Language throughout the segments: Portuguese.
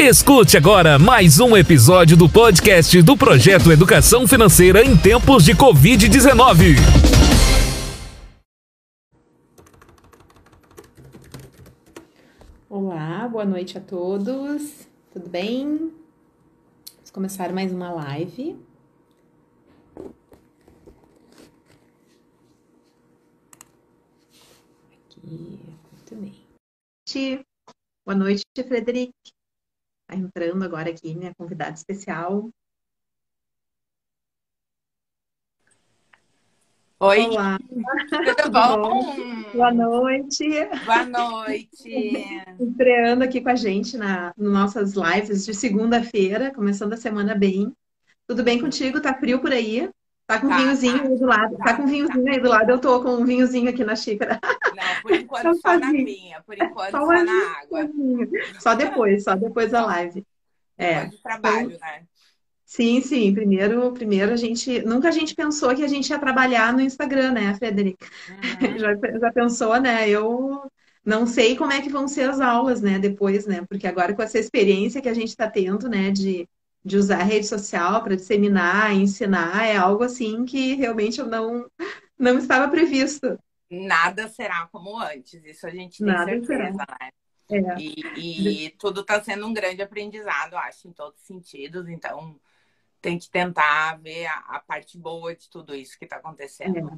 Escute agora mais um episódio do podcast do Projeto Educação Financeira em Tempos de Covid-19. Olá, boa noite a todos. Tudo bem? Vamos começar mais uma live. Aqui, muito bem. Boa noite, Frederic. Tá entrando agora aqui, minha convidada especial. Oi, Olá, tudo bom? boa noite. Boa noite. Estreando aqui com a gente na, nas nossas lives de segunda-feira, começando a semana bem. Tudo bem contigo? Tá frio por aí? Tá com Tá, vinhozinho tá. aí do lado? Tá, Tá, com vinhozinho aí do lado? Eu tô com um vinhozinho aqui na xícara. Não, por enquanto Só só na minha, por enquanto Só só na água. Só depois, só depois da live. É. Depois do trabalho, né? Sim, sim. Primeiro, primeiro a gente. Nunca a gente pensou que a gente ia trabalhar no Instagram, né, Frederic? Uhum. Já, já pensou, né? Eu não sei como é que vão ser as aulas, né, depois, né? Porque agora com essa experiência que a gente está tendo, né, de, de usar a rede social para disseminar, ensinar, é algo assim que realmente eu não, não estava previsto. Nada será como antes, isso a gente tem Nada certeza, né? É. E, e tudo está sendo um grande aprendizado, acho, em todos os sentidos. Então, tem que tentar ver a, a parte boa de tudo isso que está acontecendo.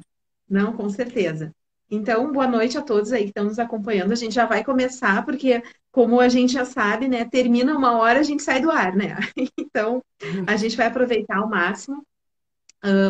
Não, com certeza. Então, boa noite a todos aí que estão nos acompanhando. A gente já vai começar, porque, como a gente já sabe, né, termina uma hora, a gente sai do ar, né? Então, a gente vai aproveitar ao máximo.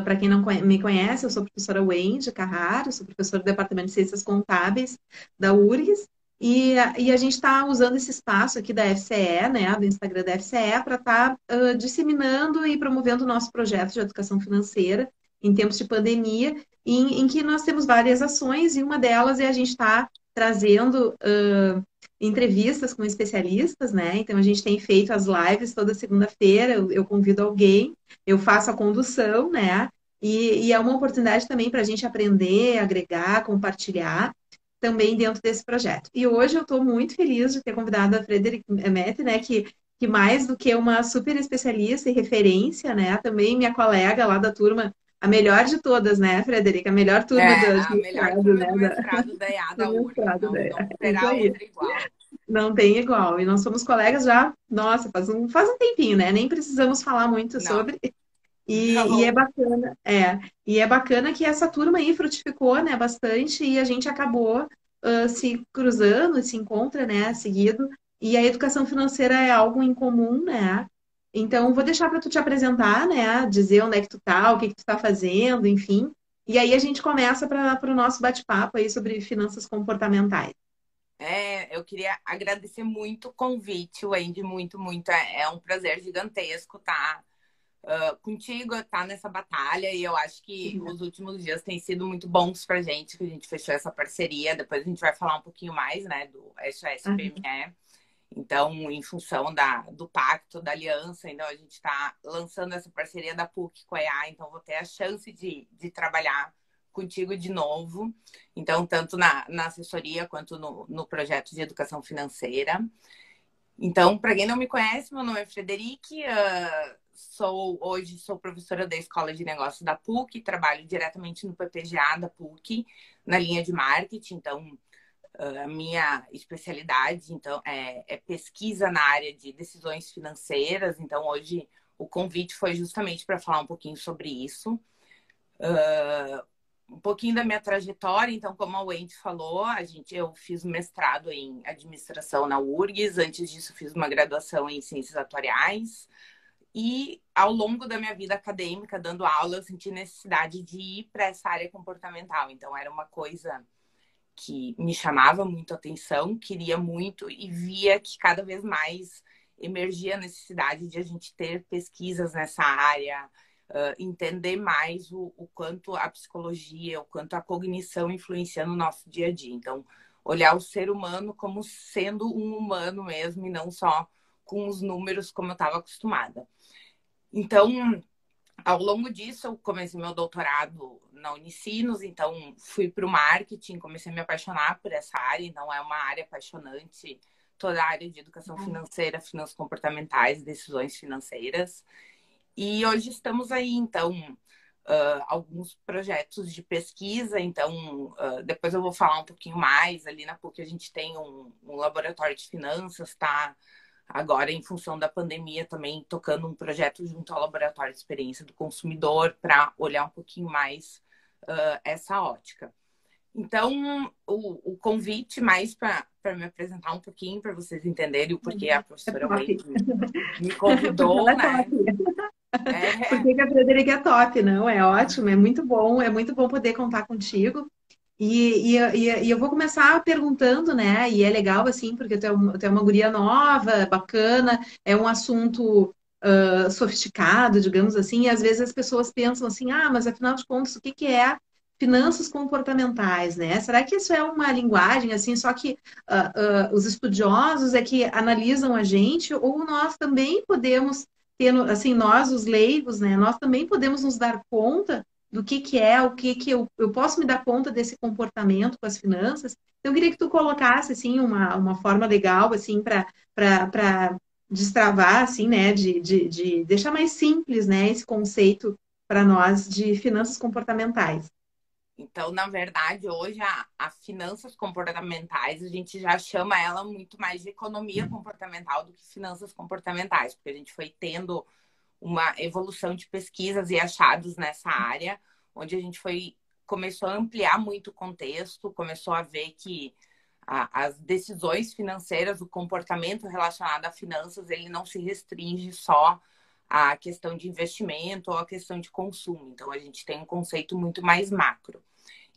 Para quem não me conhece, eu sou a professora Wendy Carraro, sou professora do Departamento de Ciências Contábeis da URGS, e, e a gente está usando esse espaço aqui da FCE, né, do Instagram da FCE, para estar disseminando e promovendo o nosso projeto de educação financeira em tempos de pandemia, em, em que nós temos várias ações, e uma delas é a gente estar trazendo ãh, entrevistas com especialistas, né? Então a gente tem feito as lives toda segunda-feira, eu, eu convido alguém, eu faço a condução, né? E, e é uma oportunidade também para a gente aprender, agregar, compartilhar também dentro desse projeto. E hoje eu estou muito feliz de ter convidado a Frederic Mette, né? Que, que mais do que uma super especialista e referência, né? Também minha colega lá da turma, a melhor de todas, né, Frederica? A melhor turma É, do a melhor mestrado, turma né? do da- EADA não, da não terá outra igual. Não tem igual. E nós somos colegas já, nossa, faz um, faz um tempinho, né? Nem precisamos falar muito Não. sobre. E, Não. e é bacana, é. E é bacana que essa turma aí frutificou, né, bastante, e a gente acabou ah, se cruzando, se encontra, né, seguido. E a educação financeira é algo em comum, né? Então, vou deixar para tu te apresentar, né? Dizer onde é que tu tá, o que que tu tá fazendo, enfim. E aí a gente começa para o nosso bate-papo aí sobre finanças comportamentais. É, eu queria agradecer muito o convite, Wendy, muito, muito. É, é um prazer gigantesco estar ah, contigo, estar nessa batalha. E eu acho que os últimos dias têm sido muito bons pra gente, que a gente fechou essa parceria. Depois a gente vai falar um pouquinho mais, né, do SOS Uhum. Então, em função da, do pacto, da aliança, então a gente está lançando essa parceria da PUC com a EA, então vou ter a chance de, de trabalhar contigo de novo. Então, tanto na, na assessoria quanto no, no projeto de educação financeira. Então, para quem não me conhece, meu nome é Frederic, ah, sou hoje sou professora da Escola de Negócios da PUC, trabalho diretamente no PPGA da PUC, na linha de marketing. Então, a minha especialidade então é, é pesquisa na área de decisões financeiras. Então, hoje o convite foi justamente para falar um pouquinho sobre isso. Ah, um pouquinho da minha trajetória, então, como a Wendy falou, a gente, eu fiz mestrado em administração na URGS, antes disso fiz uma graduação em ciências atuariais, e ao longo da minha vida acadêmica, dando aula, eu senti necessidade de ir para essa área comportamental. Então, era uma coisa que me chamava muito a atenção, queria muito e via que cada vez mais emergia a necessidade de a gente ter pesquisas nessa área, uh, entender mais o, o, quanto a psicologia, o quanto a cognição influencia no nosso dia a dia. Então, olhar o ser humano como sendo um humano mesmo e não só com os números como eu estava acostumada. Então, ao longo disso, eu comecei meu doutorado na Unicinos, então fui para o marketing, comecei a me apaixonar por essa área, então é uma área apaixonante toda a área de educação uhum. financeira, finanças comportamentais, decisões financeiras. E hoje estamos aí, então, uh, alguns projetos de pesquisa. Então, uh, depois eu vou falar um pouquinho mais. Ali na PUC a gente tem um, um laboratório de finanças, tá? Agora, em função da pandemia, também tocando um projeto junto ao Laboratório de Experiência do Consumidor para olhar um pouquinho mais uh, essa ótica. Então, o, o convite mais para me apresentar um pouquinho, para vocês entenderem o porquê a professora Wade me, me convidou, né? É. Porque a Frederica é top, não? É ótimo, é muito bom, é muito bom poder contar contigo. E, e, e, e eu vou começar perguntando, né? E é legal, assim, porque tu é, uma, tu é uma guria nova, bacana, é um assunto uh, sofisticado, digamos assim, e às vezes as pessoas pensam assim, ah, mas afinal de contas, o que, que é finanças comportamentais, né? Será que isso é uma linguagem assim, só que uh, uh, os estudiosos é que analisam a gente, ou nós também podemos ter, assim, nós, os leigos, né? Nós também podemos nos dar conta do que, que é, o que, que eu, eu posso me dar conta desse comportamento com as finanças. Então, eu queria que tu colocasse, assim, uma, uma forma legal, assim, para destravar, assim, né? De, de, de deixar mais simples, né? Esse conceito para nós de finanças comportamentais. Então, na verdade, hoje a, a, finanças comportamentais, a gente já chama ela muito mais de economia comportamental do que finanças comportamentais, porque a gente foi tendo uma evolução de pesquisas e achados nessa área, onde a gente foi começou a ampliar muito o contexto, começou a ver que a, as decisões financeiras, o comportamento relacionado a finanças, ele não se restringe só à questão de investimento ou à questão de consumo. Então, a gente tem um conceito muito mais macro.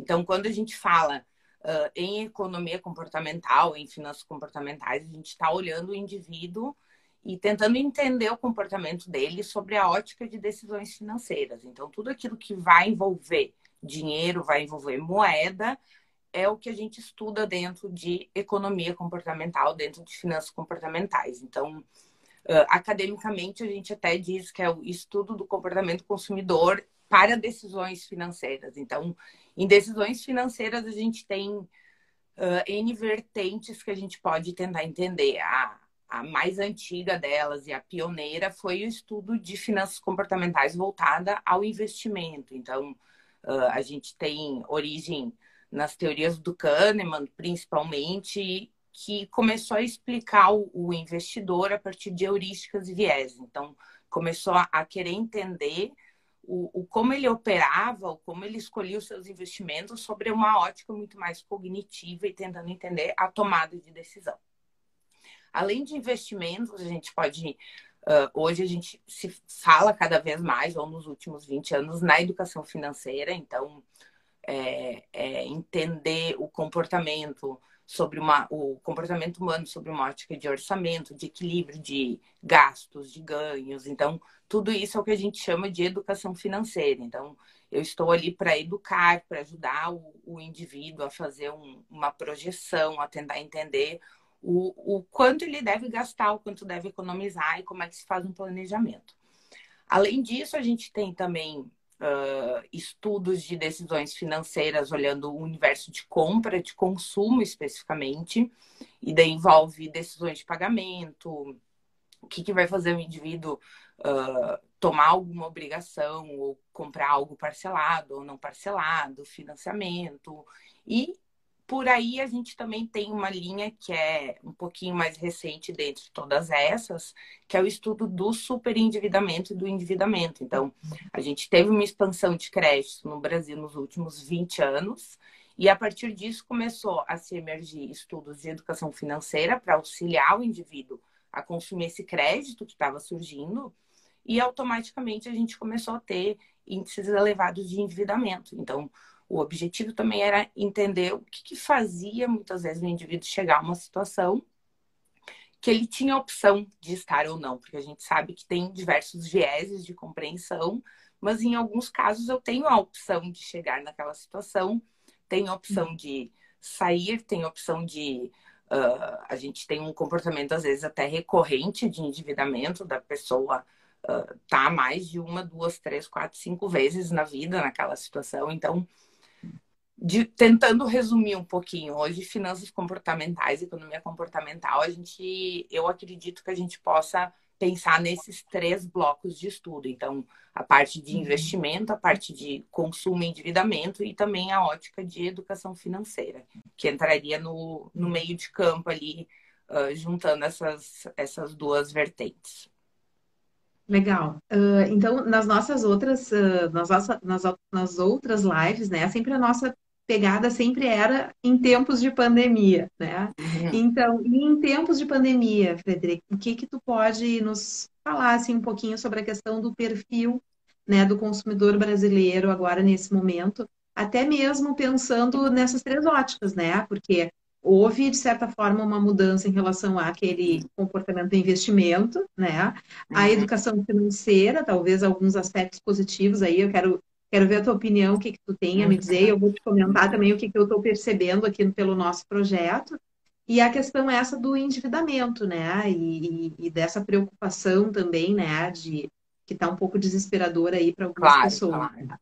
Então, quando a gente fala uh, em economia comportamental, em finanças comportamentais, a gente está olhando o indivíduo e tentando entender o comportamento dele sobre a ótica de decisões financeiras. Então, tudo aquilo que vai envolver dinheiro, vai envolver moeda, é o que a gente estuda dentro de economia comportamental, dentro de finanças comportamentais. Então, academicamente, a gente até diz que é o estudo do comportamento consumidor para decisões financeiras. Então, em decisões financeiras, a gente tem uh, N vertentes que a gente pode tentar entender. A, a mais antiga delas e a pioneira foi o estudo de finanças comportamentais voltada ao investimento. Então, uh, a gente tem origem nas teorias do Kahneman, principalmente, que começou a explicar o, o investidor a partir de heurísticas e viés. Então, começou a, a querer entender o, o, como ele operava, o como ele escolhia os seus investimentos sobre uma ótica muito mais cognitiva e tentando entender a tomada de decisão. Além de investimentos, a gente pode. Uh, hoje a gente se fala cada vez mais, ou nos últimos 20 anos, na educação financeira, então é, é entender o comportamento sobre uma, o comportamento humano sobre uma ótica de orçamento, de equilíbrio de gastos, de ganhos. Então, tudo isso é o que a gente chama de educação financeira. Então, eu estou ali para educar, para ajudar o, o, indivíduo a fazer um, uma projeção, a tentar entender o, o quanto ele deve gastar, o quanto deve economizar e como é que se faz um planejamento. Além disso, a gente tem também uh, estudos de decisões financeiras olhando o universo de compra, de consumo especificamente, e daí envolve decisões de pagamento, o que, que vai fazer o indivíduo uh, tomar alguma obrigação ou comprar algo parcelado ou não parcelado, financiamento. E por aí a gente também tem uma linha que é um pouquinho mais recente dentre todas essas, que é o estudo do superendividamento e do endividamento. Então, a gente teve uma expansão de crédito no Brasil nos últimos 20 anos, e a partir disso começou a se emergir estudos de educação financeira para auxiliar o indivíduo a consumir esse crédito que estava surgindo, e automaticamente a gente começou a ter índices elevados de endividamento. Então, o objetivo também era entender o que, que fazia muitas vezes o indivíduo chegar a uma situação que ele tinha opção de estar ou não, porque a gente sabe que tem diversos vieses de compreensão, mas em alguns casos eu tenho a opção de chegar naquela situação, tenho a opção de sair, tenho a opção de. Uh, a gente tem um comportamento, às vezes, até recorrente de endividamento da pessoa uh, tá mais de uma, duas, três, quatro, cinco vezes na vida naquela situação. Então, de, tentando resumir um pouquinho, hoje finanças comportamentais, economia comportamental, a gente, eu acredito que a gente possa pensar nesses três blocos de estudo. Então, a parte de uhum. investimento, a parte de consumo e endividamento e também a ótica de educação financeira, que entraria no, no meio de campo ali, uh, juntando essas, essas duas vertentes. Legal. Uh, então, nas nossas outras, uh, nas, nas, nas outras lives, né, sempre a nossa pegada sempre era em tempos de pandemia, né? Uhum. Então, em tempos de pandemia, Frederico, o que que tu pode nos falar assim um pouquinho sobre a questão do perfil, né, do consumidor brasileiro agora nesse momento, até mesmo pensando nessas três óticas, né? Porque houve, de certa forma, uma mudança em relação àquele comportamento de investimento, né? A uhum. educação financeira, talvez alguns aspectos positivos aí, eu quero Quero ver a tua opinião, o que, que tu tem a me dizer. Eu vou te comentar também o que, que eu estou percebendo aqui pelo nosso projeto. E a questão é essa do endividamento, né? E, e, e dessa preocupação também, né? De que está um pouco desesperadora aí para algumas claro, pessoas. Claro.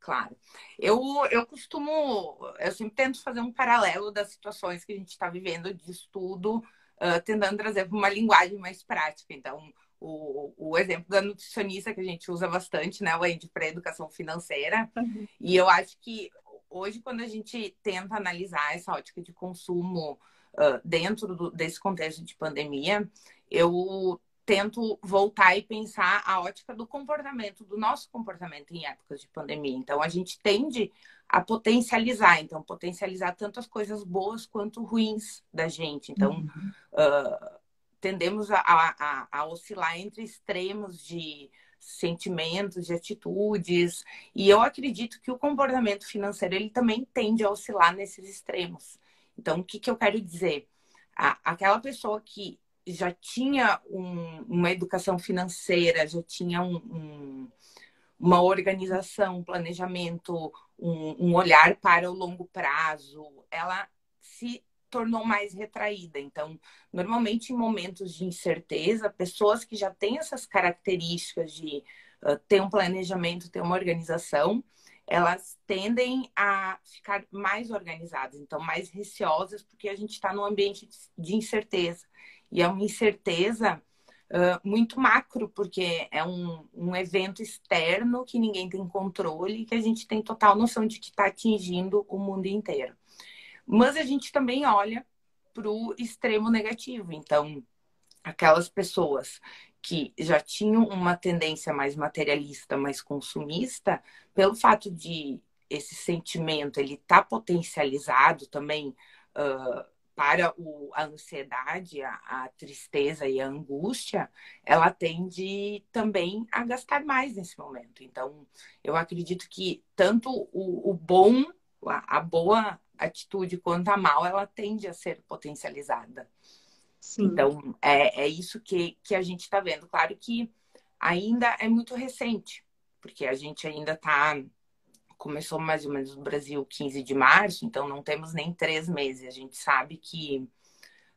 claro. Eu, eu costumo, eu sempre tento fazer um paralelo das situações que a gente está vivendo de estudo, uh, tentando trazer para uma linguagem mais prática. Então, o, o exemplo da nutricionista que a gente usa bastante, né, Wendy, para educação financeira. Uhum. E eu acho que hoje, quando a gente tenta analisar essa ótica de consumo uh, dentro do, desse contexto de pandemia, eu tento voltar e pensar a ótica do comportamento, do nosso comportamento em épocas de pandemia. Então, a gente tende a potencializar, então, potencializar tanto as coisas boas quanto ruins da gente. Então, uhum. uh, tendemos a, a, a oscilar entre extremos de sentimentos, de atitudes, e eu acredito que o comportamento financeiro ele também tende a oscilar nesses extremos. Então, o que, que eu quero dizer? A, aquela pessoa que já tinha um, uma educação financeira, já tinha um, um, uma organização, um planejamento, um, olhar para o longo prazo, ela se tornou mais retraída. Então, normalmente em momentos de incerteza, pessoas que já têm essas características de uh, ter um planejamento, ter uma organização, elas tendem a ficar mais organizadas, então mais receosas, porque a gente está num ambiente de incerteza. E é uma incerteza uh, muito macro, porque é um, um evento externo que ninguém tem controle, que a gente tem total noção de que está atingindo o mundo inteiro. Mas a gente também olha para o extremo negativo. Então, aquelas pessoas que já tinham uma tendência mais materialista, mais consumista, pelo fato de esse sentimento ele tá potencializado também uh, para o, a ansiedade, a, a, tristeza e a angústia, ela tende também a gastar mais nesse momento. Então, eu acredito que tanto o, o bom, a, a boa atitude quanto a mal, ela tende a ser potencializada. Sim. Então, é, é isso que, que a gente está vendo. Claro que ainda é muito recente, porque a gente ainda está. Começou mais ou menos no Brasil 15 de março, então não temos nem três meses. A gente sabe que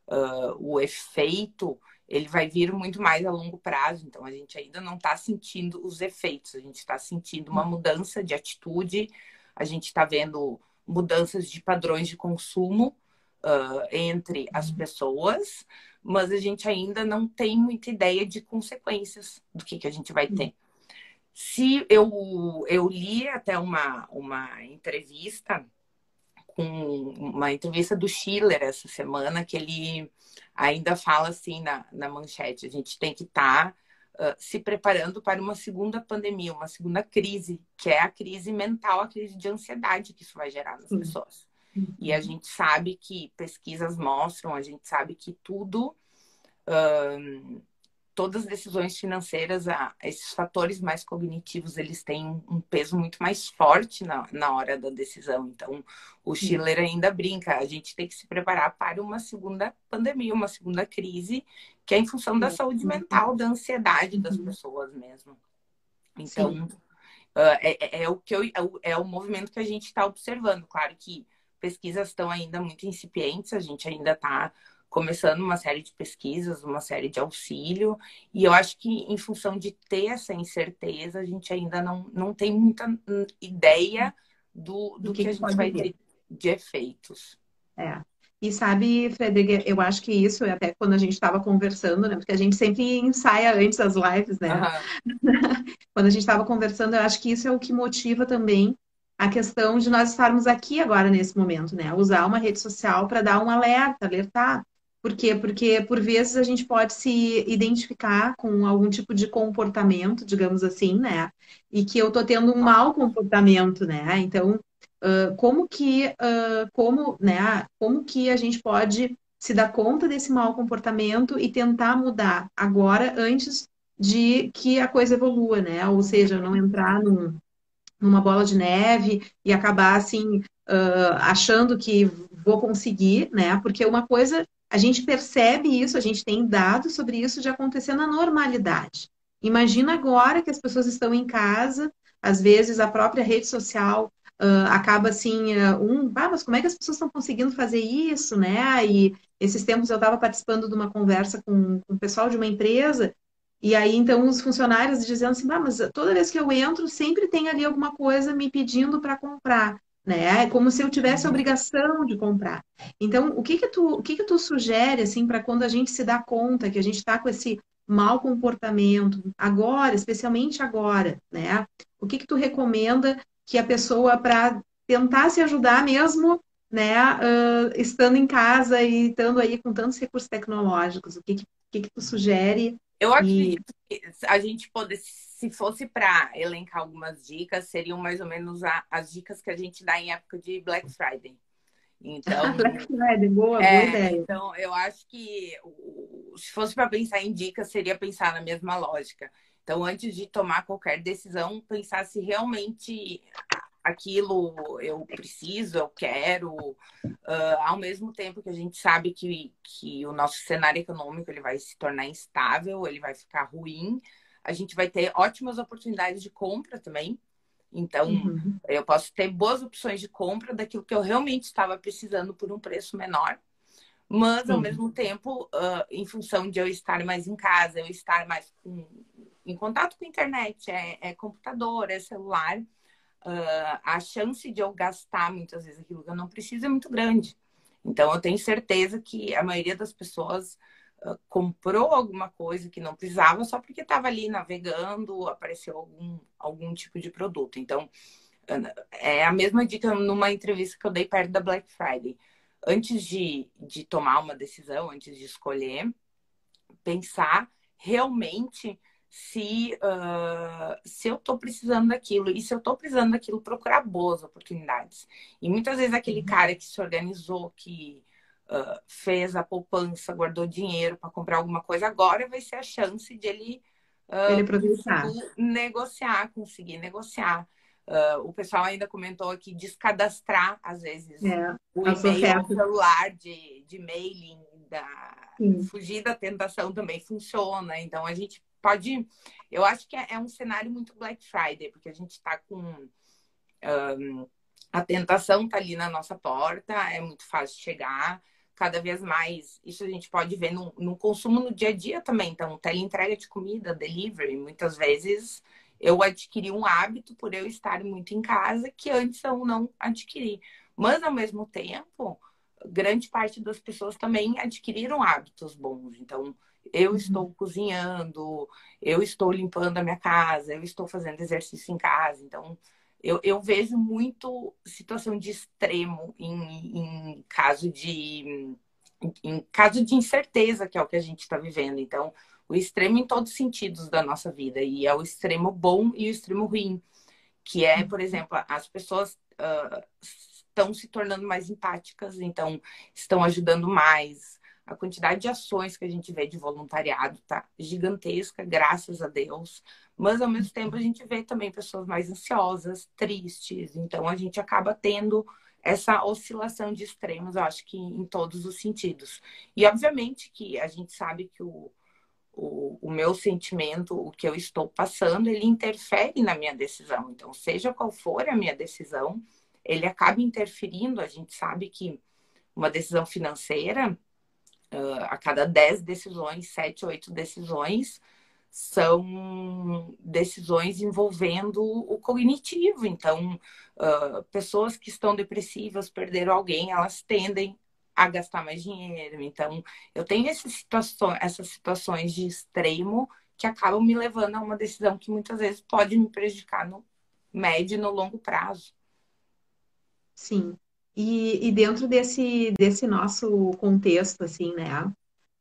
uh, o efeito ele vai vir muito mais a longo prazo, então a gente ainda não está sentindo os efeitos, a gente está sentindo uma mudança de atitude, a gente está vendo mudanças de padrões de consumo uh, entre as uhum. pessoas, mas a gente ainda não tem muita ideia de consequências do que, que a gente vai ter. Se eu, eu li até uma, uma entrevista com uma entrevista do Schiller essa semana, que ele ainda fala assim na, na manchete, a gente tem que estar tá uh, se preparando para uma segunda pandemia, uma segunda crise, que é a crise mental, a crise de ansiedade que isso vai gerar nas pessoas. Uhum. E a gente sabe que pesquisas mostram, a gente sabe que tudo, uh, todas as decisões financeiras, esses fatores mais cognitivos, eles têm um peso muito mais forte na, na hora da decisão. Então, o Schiller ainda brinca, a gente tem que se preparar para uma segunda pandemia, uma segunda crise, que é em função da saúde mental, da ansiedade das uhum. pessoas mesmo. Então, uh, é, é, o que eu, é, o, é o movimento que a gente está observando. Claro que pesquisas estão ainda muito incipientes, a gente ainda está começando uma série de pesquisas, uma série de auxílio, e eu acho que em função de ter essa incerteza, a gente ainda não, não tem muita hum, ideia do, do, do que, que, a gente vai ter de efeitos. É. E sabe, Frederica, eu acho que isso, até quando a gente estava conversando, né? Porque a gente sempre ensaia antes das lives, né? Uhum. quando a gente estava conversando, eu acho que isso é o que motiva também a questão de nós estarmos aqui agora nesse momento, né? Usar uma rede social para dar um alerta, alertar. Por quê? Porque por vezes a gente pode se identificar com algum tipo de comportamento, digamos assim, né? E que eu tô tendo um mau comportamento, né? Então, uh, como que, uh, como, né? Como que a gente pode se dar conta desse mau comportamento e tentar mudar agora, antes de que a coisa evolua, né? Ou seja, não entrar num, numa bola de neve e acabar assim uh, achando que vou conseguir, né? Porque uma coisa a gente percebe isso, a gente tem dados sobre isso de acontecer na normalidade. Imagina agora que as pessoas estão em casa, às vezes a própria rede social uh, acaba assim, uh, um, ah, mas como é que as pessoas estão conseguindo fazer isso, né? E esses tempos eu estava participando de uma conversa com, com o pessoal de uma empresa e aí, então, os funcionários dizendo assim, ah, mas toda vez que eu entro, sempre tem ali alguma coisa me pedindo para comprar, né? É como se eu tivesse a obrigação de comprar. Então, o que que tu, o que que tu sugere, assim, para quando a gente se dá conta que a gente está com esse mau comportamento, agora, especialmente agora, né? O que que tu recomenda que a pessoa, para tentar se ajudar mesmo, né, uh, estando em casa e estando aí com tantos recursos tecnológicos, o que que, que, que tu sugere eu acredito e... que a gente poder, se fosse para elencar algumas dicas, seriam mais ou menos a, as dicas que a gente dá em época de Black Friday. Então, Black Friday, boa, é, boa ideia. Então, eu acho que se fosse para pensar em dicas, seria pensar na mesma lógica. Então, antes de tomar qualquer decisão, pensar se realmente aquilo eu preciso, eu quero, uh, ao mesmo tempo que a gente sabe que, que o nosso cenário econômico ele vai se tornar instável, ele vai ficar ruim, a gente vai ter ótimas oportunidades de compra também. Então, uhum. eu posso ter boas opções de compra daquilo que eu realmente estava precisando por um preço menor. Mas, ao uhum. mesmo tempo, uh, em função de eu estar mais em casa, eu estar mais com, em contato com a internet, é, é computador, é celular, uh, a chance de eu gastar muitas vezes aquilo que eu não preciso é muito grande. Então, eu tenho certeza que a maioria das pessoas comprou alguma coisa que não precisava só porque estava ali navegando, apareceu algum, algum tipo de produto. Então, é a mesma dica numa entrevista que eu dei perto da Black Friday. Antes de, de tomar uma decisão, antes de escolher, pensar realmente se, uh, se eu estou precisando daquilo. E se eu estou precisando daquilo, procurar boas oportunidades. E muitas vezes aquele uhum. cara que se organizou, que uh, fez a poupança, guardou dinheiro para comprar alguma coisa, agora vai ser a chance de ele, uh, ele negociar, conseguir negociar. Uh, o pessoal ainda comentou aqui descadastrar, às vezes, é, o e-mail celular de, de mailing, da, fugir da tentação também funciona. Então, a gente pode. Eu acho que é, é um cenário muito Black Friday, porque a gente está com. Um, a tentação está ali na nossa porta, é muito fácil chegar. Cada vez mais, isso a gente pode ver no, no consumo no dia a dia também. Então, teleentrega de comida, delivery, muitas vezes eu adquiri um hábito por eu estar muito em casa que antes eu não adquiri. Mas, ao mesmo tempo, grande parte das pessoas também adquiriram hábitos bons. Então, eu uhum. estou cozinhando, eu estou limpando a minha casa, eu estou fazendo exercício em casa. Então, eu, eu vejo muito situação de extremo em, em caso de em caso de incerteza, que é o que a gente está vivendo. Então, o extremo em todos os sentidos da nossa vida. E é o extremo bom e o extremo ruim. Que é, por uhum. exemplo, as pessoas uh, estão se tornando mais empáticas, então estão ajudando mais, a quantidade de ações que a gente vê de voluntariado tá gigantesca, graças a Deus. Mas ao mesmo tempo a gente vê também pessoas mais ansiosas, tristes. Então a gente acaba tendo essa oscilação de extremos, eu acho que em todos os sentidos. E obviamente que a gente sabe que o, o, o meu sentimento, o que eu estou passando, ele interfere na minha decisão. Então, seja qual for a minha decisão, ele acaba interferindo. A gente sabe que uma decisão financeira uh, a cada 10 decisões, 7, 8 decisões são decisões envolvendo o cognitivo. Então, uh, pessoas que estão depressivas, perderam alguém, elas tendem a gastar mais dinheiro. Então, eu tenho essas situações, essas situações de extremo que acabam me levando a uma decisão que muitas vezes pode me prejudicar no médio e no longo prazo. Sim. E, e dentro desse, desse nosso contexto, assim, né?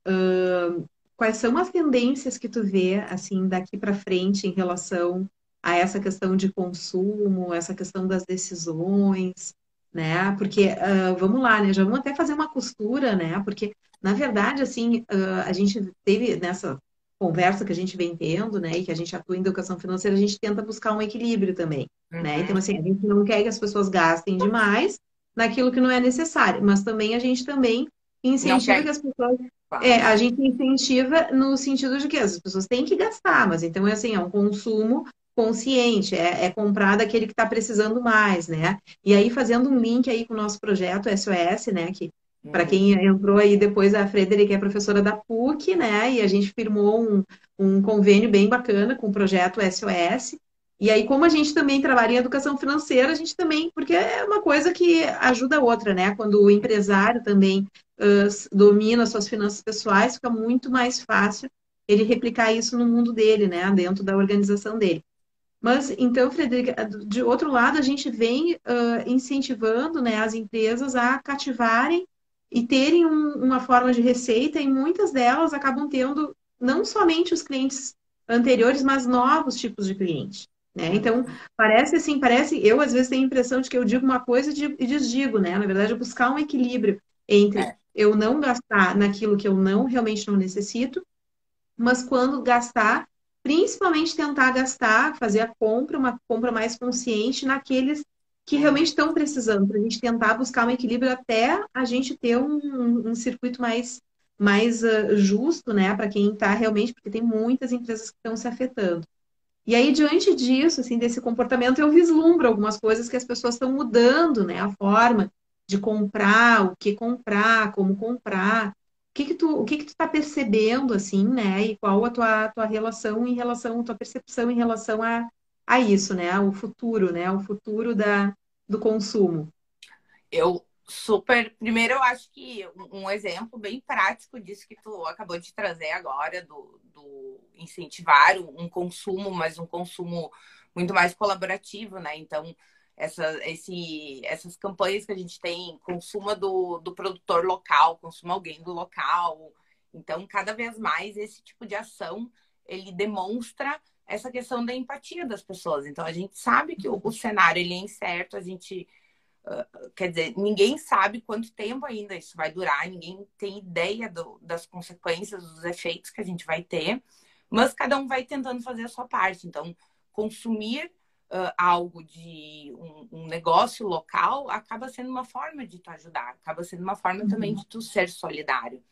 Uh, quais são as tendências que tu vê, assim, daqui para frente em relação a essa questão de consumo, essa questão das decisões, né? Porque, uh, vamos lá, né? Já vamos até fazer uma costura, né? Porque, na verdade, assim, uh, a gente teve nessa conversa que a gente vem tendo, né? E que a gente atua em educação financeira, a gente tenta buscar um equilíbrio também, uhum. né? Então, assim, a gente não quer que as pessoas gastem demais naquilo que não é necessário, mas também a gente também incentiva que as pessoas... É, a gente incentiva no sentido de que as pessoas têm que gastar, mas então é assim, é um consumo consciente, é, é comprar daquele que está precisando mais, né? E aí, fazendo um link aí com o nosso projeto SOS, né? Que para uhum. quem entrou aí depois, a Frederic é professora da PUC, né? E a gente firmou um, um convênio bem bacana com o projeto SOS. E aí, como a gente também trabalha em educação financeira, a gente também, porque é uma coisa que ajuda a outra, né? Quando o empresário também uh, domina suas finanças pessoais, fica muito mais fácil ele replicar isso no mundo dele, né? Dentro da organização dele. Mas, então, Frederica, de outro lado, a gente vem uh, incentivando né, as empresas a cativarem e terem um, uma forma de receita, e muitas delas acabam tendo não somente os clientes anteriores, mas novos tipos de cliente. Né? Então, parece assim, parece, eu às vezes tenho a impressão de que eu digo uma coisa e desdigo, né? Na verdade, é buscar um equilíbrio entre é. eu não gastar naquilo que eu não realmente não necessito, mas quando gastar, principalmente tentar gastar, fazer a compra, uma compra mais consciente naqueles que realmente estão precisando, para a gente tentar buscar um equilíbrio até a gente ter um, um circuito mais, mais uh, justo, né, para quem está realmente, porque tem muitas empresas que estão se afetando. E aí, diante disso, assim, desse comportamento, eu vislumbro algumas coisas que as pessoas estão mudando, né, a forma de comprar, o que comprar, como comprar, que que tu, o que que tu está percebendo, assim, né? E qual a tua, tua relação em relação, tua percepção em relação a, a isso, né? O futuro, né? O futuro da, do consumo. Eu super. Primeiro, eu acho que um exemplo bem prático disso que tu acabou de trazer agora, do, do incentivar um consumo, mas um consumo muito mais colaborativo, né? Então, essa, esse, essas campanhas que a gente tem, consuma do, do produtor local, consuma alguém do local. Então, cada vez mais esse tipo de ação ele demonstra essa questão da empatia das pessoas. Então, a gente sabe que o, o cenário ele é incerto, a gente uh, quer dizer, ninguém sabe quanto tempo ainda isso vai durar, ninguém tem ideia do, das consequências, dos efeitos que a gente vai ter, mas cada um vai tentando fazer a sua parte. Então, consumir uh, algo de um, um, negócio local acaba sendo uma forma de tu ajudar, acaba sendo uma forma uhum. também de tu ser solidário.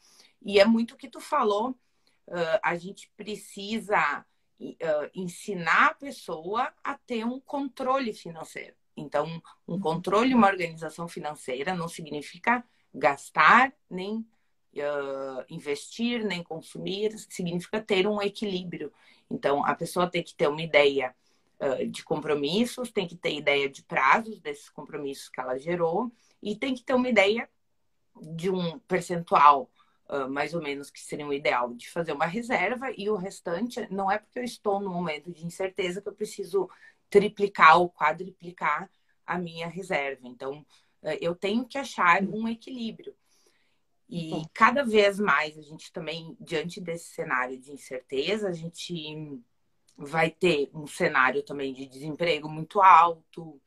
E é muito o que tu falou, uh, a gente precisa uh, ensinar a pessoa a ter um controle financeiro. Então, um uhum. controle, uma organização financeira não significa gastar, nem uh, investir, nem consumir, significa ter um equilíbrio. Então, a pessoa tem que ter uma ideia de compromissos, tem que ter ideia de prazos desses compromissos que ela gerou e tem que ter uma ideia de um percentual uh, mais ou menos que seria o ideal de fazer uma reserva e o restante não é porque eu estou no momento de incerteza que eu preciso triplicar ou quadriplicar a minha reserva. Então, uh, eu tenho que achar um equilíbrio. E cada vez mais a gente também, diante desse cenário de incerteza, a gente vai ter um cenário também de desemprego muito alto.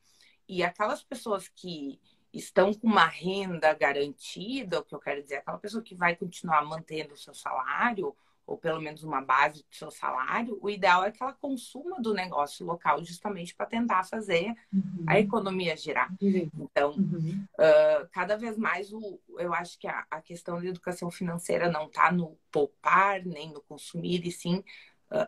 E aquelas pessoas que estão com uma renda garantida, o que eu quero dizer, aquela pessoa que vai continuar mantendo o seu salário, ou pelo menos uma base do seu salário, o ideal é que ela consuma do negócio local justamente para tentar fazer uhum. a economia girar. Uhum. Então, uhum. uh, cada vez mais o, eu acho que a, a questão da educação financeira não está no poupar, nem no consumir, e sim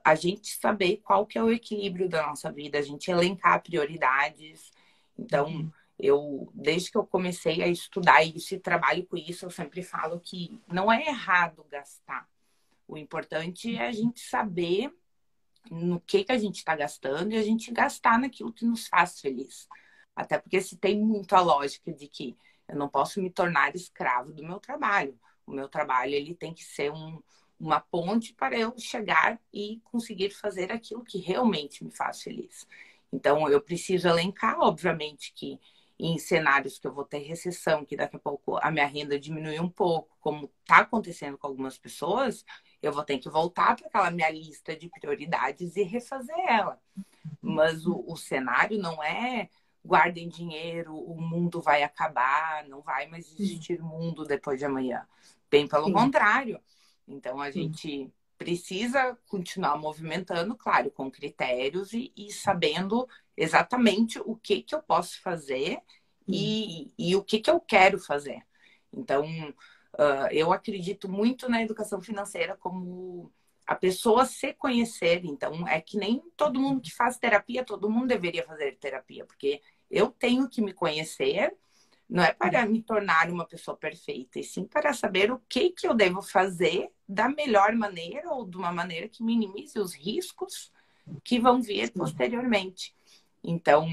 a gente saber qual que é o equilíbrio da nossa vida, a gente elencar prioridades. Então, uhum. eu, desde que eu comecei a estudar isso e trabalho com isso, eu sempre falo que não é errado gastar. O importante é a gente saber no que, que a gente está gastando e a gente gastar naquilo que nos faz feliz. Até porque se tem muito a lógica de que eu não posso me tornar escravo do meu trabalho. O meu trabalho ele tem que ser um, uma ponte para eu chegar e conseguir fazer aquilo que realmente me faz feliz. Então, eu preciso elencar, obviamente, que em cenários que eu vou ter recessão, que daqui a pouco a minha renda diminui um pouco, como está acontecendo com algumas pessoas, eu vou ter que voltar para aquela minha lista de prioridades e refazer ela. Mas o, o cenário não é guardem dinheiro, o mundo vai acabar, não vai mais existir mundo depois de amanhã. Bem pelo Sim. contrário. Então a Sim. gente precisa continuar movimentando, claro, com critérios e, e sabendo exatamente o que, que eu posso fazer e, e o que, que eu quero fazer. Então, uh, eu acredito muito na educação financeira como a pessoa se conhecer. Então, é que nem todo mundo que faz terapia, todo mundo deveria fazer terapia, porque eu tenho que me conhecer, não é para me tornar uma pessoa perfeita, e sim para saber o que, que eu devo fazer da melhor maneira ou de uma maneira que minimize os riscos que vão vir posteriormente. Então,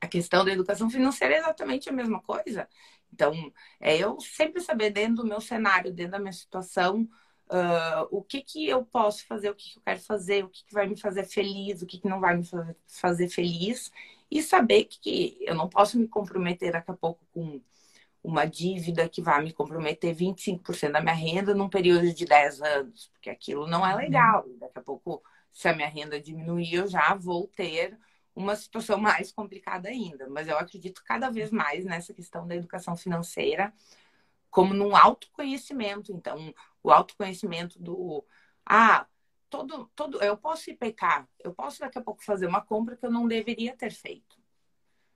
a questão da educação financeira é exatamente a mesma coisa. Então, é eu sempre saber dentro do meu cenário, dentro da minha situação, uh, o que, que eu posso fazer, o que, que eu quero fazer, o que, que vai me fazer feliz, o que, que não vai me fazer feliz, e saber que eu não posso me comprometer daqui a pouco com uma dívida que vai me comprometer 25% da minha renda num período de 10 anos, porque aquilo não é legal. Daqui a pouco, se a minha renda diminuir, eu já vou ter uma situação mais complicada ainda. Mas eu acredito cada vez mais nessa questão da educação financeira como num autoconhecimento. Então, o autoconhecimento do ah, todo, todo, eu posso ir pecar, eu posso daqui a pouco fazer uma compra que eu não deveria ter feito.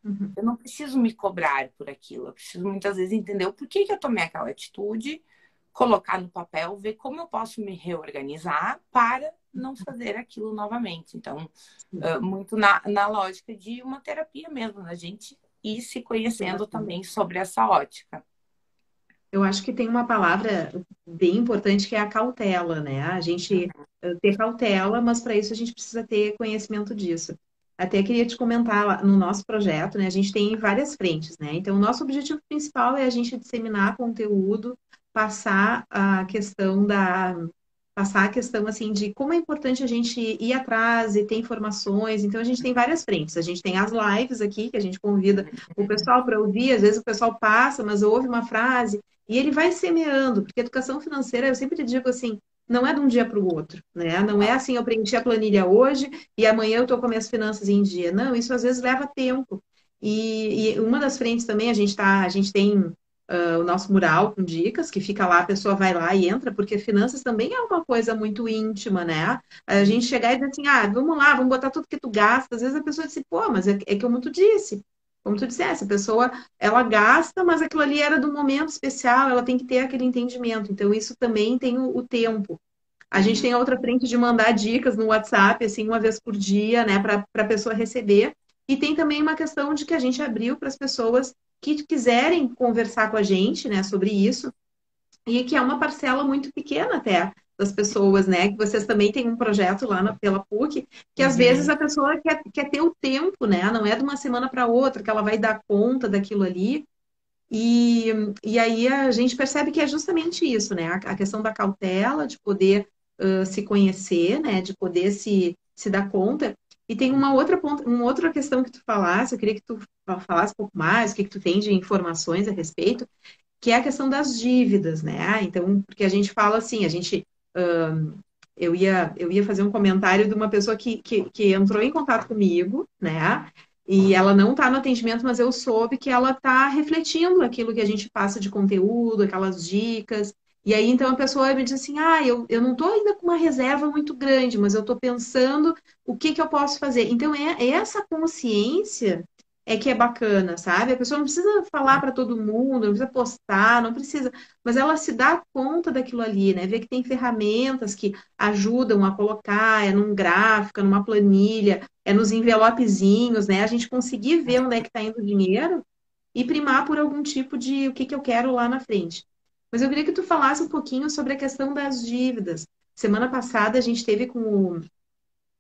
Uhum. Eu não preciso me cobrar por aquilo, eu preciso muitas vezes entender o porquê que eu tomei aquela atitude, colocar no papel, ver como eu posso me reorganizar para não fazer aquilo novamente. Então, uh, muito na, na lógica de uma terapia mesmo, da gente ir se conhecendo também sobre essa ótica. Eu acho que tem uma palavra bem importante que é a cautela, né? A gente uhum. ter cautela, mas para isso a gente precisa ter conhecimento disso. Até queria te comentar no nosso projeto, né? A gente tem várias frentes, né? Então, o nosso objetivo principal é a gente disseminar conteúdo, passar a questão da passar a questão assim de como é importante a gente ir atrás e ter informações. Então a gente tem várias frentes. A gente tem as lives aqui que a gente convida o pessoal para ouvir. Às vezes o pessoal passa, mas ouve uma frase e ele vai semeando, porque educação financeira eu sempre digo assim, não é de um dia para o outro, né? Não é assim, eu preenchi a planilha hoje e amanhã eu estou com minhas finanças em dia. Não, isso às vezes leva tempo. E, e uma das frentes também, a gente tá, a gente tem uh, o nosso mural com dicas, que fica lá, a pessoa vai lá e entra, porque finanças também é uma coisa muito íntima, né? A gente chegar e dizer assim, ah, vamos lá, vamos botar tudo que tu gasta. Às vezes a pessoa diz, pô, mas é, é como tu disse. Como tu dissesse, a pessoa, ela gasta, mas aquilo ali era do momento especial, ela tem que ter aquele entendimento. Então, isso também tem o, o tempo. A gente tem a outra frente de mandar dicas no WhatsApp, assim, uma vez por dia, né, para a pessoa receber. E tem também uma questão de que a gente abriu para as pessoas que quiserem conversar com a gente, né, sobre isso, e que é uma parcela muito pequena até das pessoas, né? Que vocês também têm um projeto lá na, pela PUC, que às uhum. vezes a pessoa quer, quer ter o tempo, né? Não é de uma semana para outra que ela vai dar conta daquilo ali. E, e aí a gente percebe que é justamente isso, né? A, a questão da cautela, de poder uh, se conhecer, né? De poder se, se dar conta. E tem uma outra, ponta, uma outra questão que tu falasse, eu queria que tu falasse um pouco mais, o que, que tu tem de informações a respeito, que é a questão das dívidas, né? Então, porque a gente fala assim, a gente. Um, eu, ia, eu ia fazer um comentário de uma pessoa que, que, que entrou em contato comigo, né? E ela não está no atendimento, mas eu soube que ela está refletindo aquilo que a gente passa de conteúdo, aquelas dicas. E aí, então, a pessoa me diz assim, ah, eu, eu não estou ainda com uma reserva muito grande, mas eu estou pensando o que, que eu posso fazer. Então, é, é essa consciência é que é bacana, sabe? A pessoa não precisa falar para todo mundo, não precisa postar, não precisa, mas ela se dá conta daquilo ali, né? Vê que tem ferramentas que ajudam a colocar, é num gráfico, é numa planilha, é nos envelopezinhos, né? A gente conseguir ver onde é que está indo o dinheiro e primar por algum tipo de o que, que eu quero lá na frente. Mas eu queria que tu falasse um pouquinho sobre a questão das dívidas. Semana passada a gente teve com o,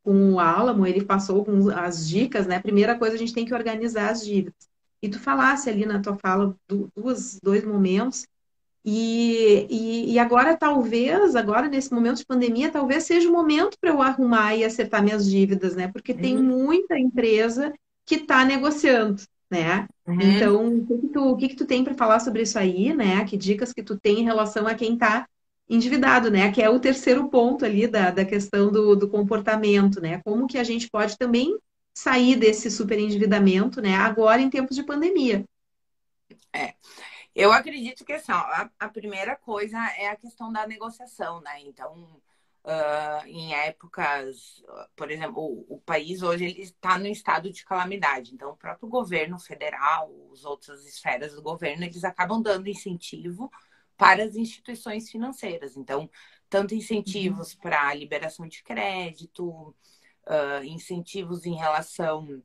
com o Álamo, ele passou com as dicas, né? Primeira coisa, a gente tem que organizar as dívidas. E tu falasse ali na tua fala duas, dois momentos, e, e, e, agora, talvez, agora nesse momento de pandemia, talvez seja o momento para eu arrumar e acertar minhas dívidas, né? Porque uhum. tem muita empresa que está negociando, né? Uhum. Então, o que, que, tu, o que, que tu tem para falar sobre isso aí, né? Que dicas que tu tem em relação a quem está endividado, né? Que é o terceiro ponto ali da, da questão do, do comportamento, né? Como que a gente pode também sair desse superendividamento, né? Agora em tempos de pandemia. É. Eu acredito que assim, ó, a, a, primeira coisa é a questão da negociação, né? Então, uh, em épocas, por exemplo, o, o país hoje ele está no estado de calamidade. Então, o próprio governo federal, as outras esferas do governo, eles acabam dando incentivo para as instituições financeiras. Então, tanto incentivos uhum. para liberação de crédito, uh, incentivos em relação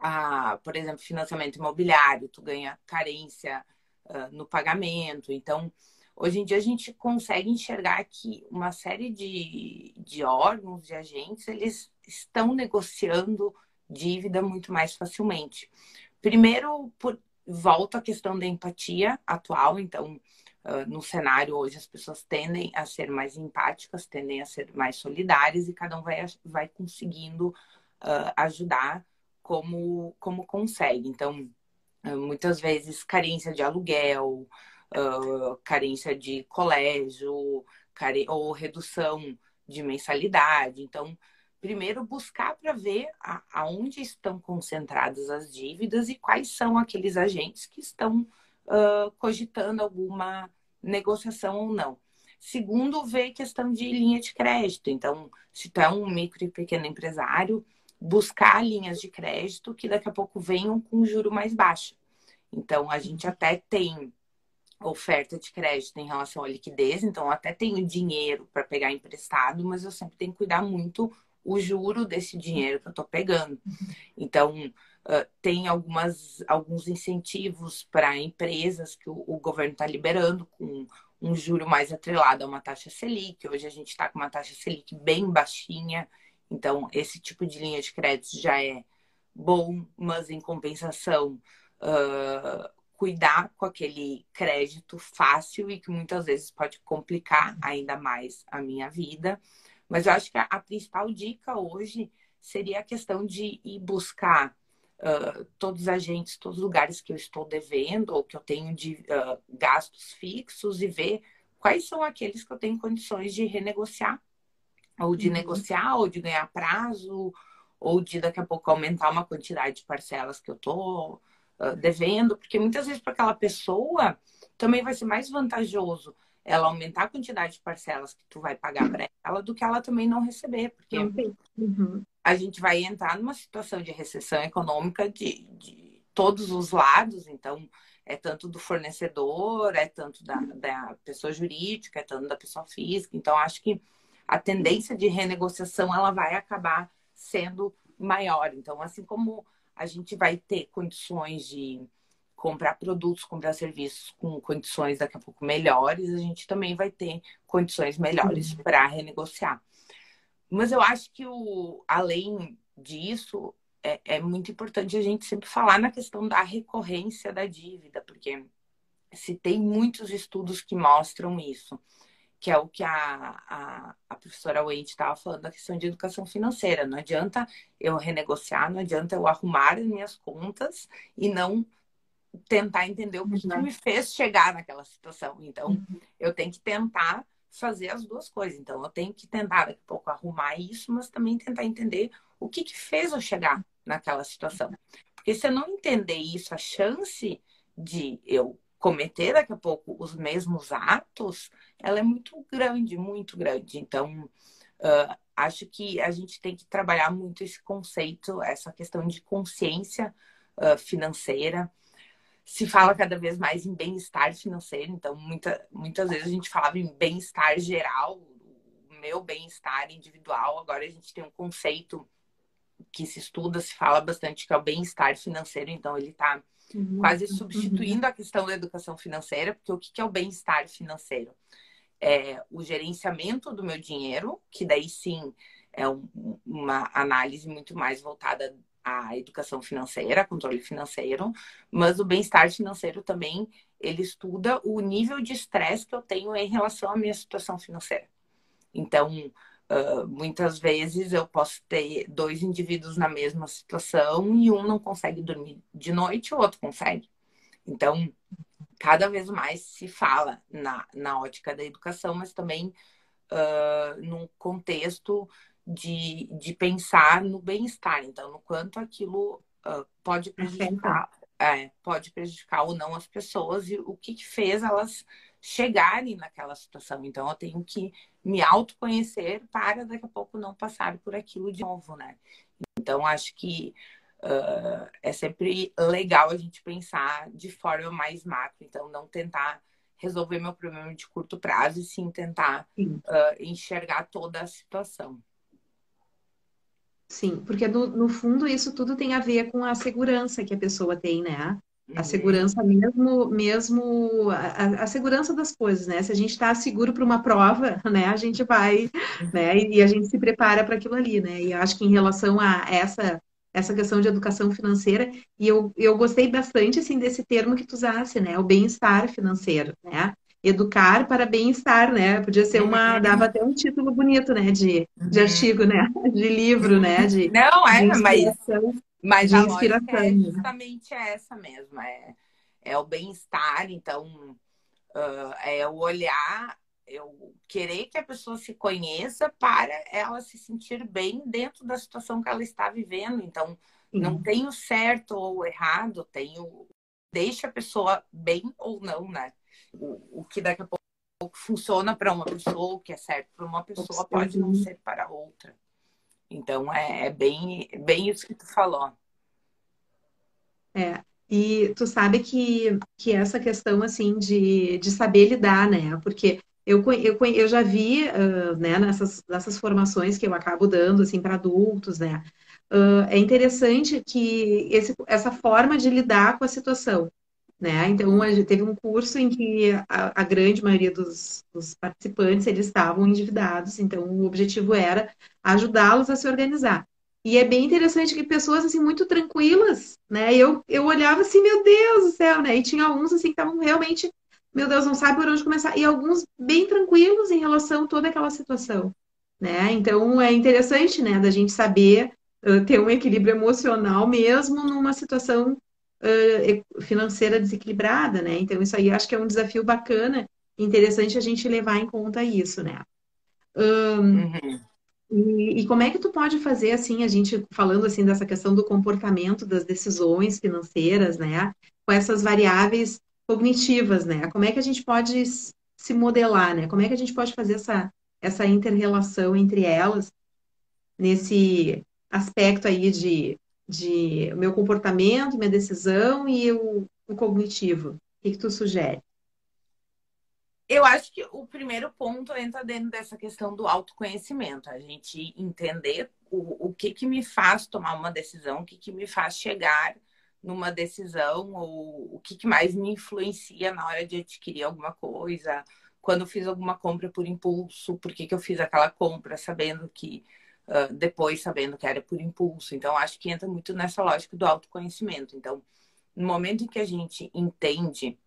a, por exemplo, financiamento imobiliário, tu ganha carência uh, no pagamento. Então, hoje em dia a gente consegue enxergar que uma série de, de órgãos, de agentes, eles estão negociando dívida muito mais facilmente. Primeiro, por, volta a questão da empatia atual, então, uh, no cenário hoje as pessoas tendem a ser mais empáticas, tendem a ser mais solidárias e cada um vai, vai conseguindo uh, ajudar como, como consegue. Então, ah, muitas vezes carência de aluguel, carência de colégio, care... ou redução de mensalidade. Então, primeiro buscar para ver a, aonde estão concentradas as dívidas e quais são aqueles agentes que estão uh, cogitando alguma negociação ou não. Segundo, ver questão de linha de crédito. Então, se tu é um micro e pequeno empresário, buscar linhas de crédito que daqui a pouco venham com juro mais baixo. Então, a gente até tem oferta de crédito em relação à liquidez, então até tenho dinheiro para pegar emprestado, mas eu sempre tenho que cuidar muito o juro desse dinheiro que eu estou pegando. Então, uh, tem algumas, alguns incentivos para empresas que o, o governo está liberando com um juro mais atrelado a uma taxa Selic. Hoje a gente está com uma taxa Selic bem baixinha, então, esse tipo de linha de crédito já é bom, mas em compensação, uh, cuidar com aquele crédito fácil e que muitas vezes pode complicar ainda mais a minha vida. Mas eu acho que a, a principal dica hoje seria a questão de ir buscar uh, todos os agentes, todos os lugares que eu estou devendo ou que eu tenho de uh, gastos fixos e ver quais são aqueles que eu tenho condições de renegociar ou de uhum. negociar, ou de ganhar prazo, ou de daqui a pouco aumentar uma quantidade de parcelas que eu tô uh, devendo, porque muitas vezes para aquela pessoa também vai ser mais vantajoso ela aumentar a quantidade de parcelas que tu vai pagar para ela do que ela também não receber, porque uhum. a gente vai entrar numa situação de recessão econômica de, de todos os lados, então é tanto do fornecedor, é tanto da, da pessoa jurídica, é tanto da pessoa física, então acho que a tendência de renegociação ela vai acabar sendo maior. Então, assim como a gente vai ter condições de comprar produtos, comprar serviços com condições daqui a pouco melhores, a gente também vai ter condições melhores uhum. para renegociar. Mas eu acho que o, além disso, é, é, muito importante a gente sempre falar na questão da recorrência da dívida, porque se tem muitos estudos que mostram isso que é o que a, a, a professora Wade estava falando da questão de educação financeira. Não adianta eu renegociar, não adianta eu arrumar as minhas contas e não tentar entender o que, que me fez chegar naquela situação. Então, uhum. eu tenho que tentar fazer as duas coisas. Então, eu tenho que tentar daqui a pouco arrumar isso, mas também tentar entender o que, que fez eu chegar naquela situação. Porque se eu não entender isso, a chance de eu cometer daqui a pouco os mesmos atos, ela é muito grande, muito grande. Então, uh, acho que a gente tem que trabalhar muito esse conceito, essa questão de consciência uh, financeira. Se fala cada vez mais em bem-estar financeiro, então muita, muitas vezes a gente falava em bem-estar geral, o meu bem-estar individual. Agora a gente tem um conceito que se estuda, se fala bastante, que é o bem-estar financeiro, então ele está uhum. quase substituindo uhum. a questão da educação financeira, porque o que é o bem-estar financeiro? É o gerenciamento do meu dinheiro, que daí sim é um, uma análise muito mais voltada à educação financeira, controle financeiro, mas o bem-estar financeiro também ele estuda o nível de estresse que eu tenho em relação à minha situação financeira. Então, uh, muitas vezes eu posso ter dois indivíduos na mesma situação e um não consegue dormir de noite, o outro consegue. Então, cada vez mais se fala na, na ótica da educação, mas também uh, num contexto de, de pensar no bem-estar. Então, no quanto aquilo uh, pode prejudicar, é, pode prejudicar ou não as pessoas e o que, que fez elas chegarem naquela situação. Então, eu tenho que me autoconhecer para daqui a pouco não passar por aquilo de novo, né? Então, acho que uh, é sempre legal a gente pensar de forma mais macro. Então, não tentar resolver meu problema de curto prazo e sim tentar sim. Uh, enxergar toda a situação. Sim, porque no, no fundo isso tudo tem a ver com a segurança que a pessoa tem, né? A uhum. segurança mesmo, mesmo a, a, segurança das coisas, né? Se a gente está seguro para uma prova, né, a gente vai, né, e, e a gente se prepara para aquilo ali, né? E eu acho que em relação a essa essa questão de educação financeira, e eu, eu gostei bastante, assim, desse termo que tu usasse, né? O bem-estar financeiro, né? educar para bem-estar, né? Podia ser uma, uhum. dava até um título bonito, né? De, de uhum. artigo, né? De livro, né? De, Não, é, de mas, mas de a inspiração. é justamente essa mesmo, é, é o bem-estar, então uh, é o olhar, eu querer que a pessoa se conheça para ela se sentir bem dentro da situação que ela está vivendo. Então, Sim. não tem o certo ou errado, tem o deixa a pessoa bem ou não, né? o, o que daqui a pouco funciona para uma pessoa, o que é certo para uma pessoa, pode não ser para outra. Então é, é bem, bem isso que tu falou. É, e tu sabe que, que essa questão assim de, de saber lidar, né? Porque eu, eu, eu já vi uh, né, nessas, nessas formações que eu acabo dando assim para adultos, né? Uh, é interessante que esse, essa forma de lidar com a situação. Né? Então, teve um curso em que a, a grande maioria dos, dos, participantes eles estavam endividados, então o objetivo era ajudá-los a se organizar. E é bem interessante que pessoas assim muito tranquilas, né? Eu, eu olhava assim, meu Deus do céu, né? E tinha alguns assim que estavam realmente, meu Deus, não sabe por onde começar. E alguns bem tranquilos em relação a toda aquela situação, né? Então é interessante, né, da gente saber ter um equilíbrio emocional mesmo numa situação uh, financeira desequilibrada, né? Então, isso aí acho que é um desafio bacana, interessante a gente levar em conta isso, né? Um, uhum. e, e, como é que tu pode fazer, assim, a gente falando, assim, dessa questão do comportamento das decisões financeiras, né? Com essas variáveis cognitivas, né? Como é que a gente pode se modelar, né? Como é que a gente pode fazer essa, essa inter-relação entre elas nesse aspecto aí de de meu comportamento, minha decisão e o, o cognitivo? O que, que tu sugere? Eu acho que o primeiro ponto entra dentro dessa questão do autoconhecimento, a gente entender o, o que, que me faz tomar uma decisão, o que, que me faz chegar numa decisão, ou o que, que mais me influencia na hora de adquirir alguma coisa, quando eu fiz alguma compra por impulso, por que, que eu fiz aquela compra sabendo que depois sabendo que era por impulso. Então, acho que entra muito nessa lógica do autoconhecimento. Então, no momento em que a gente entende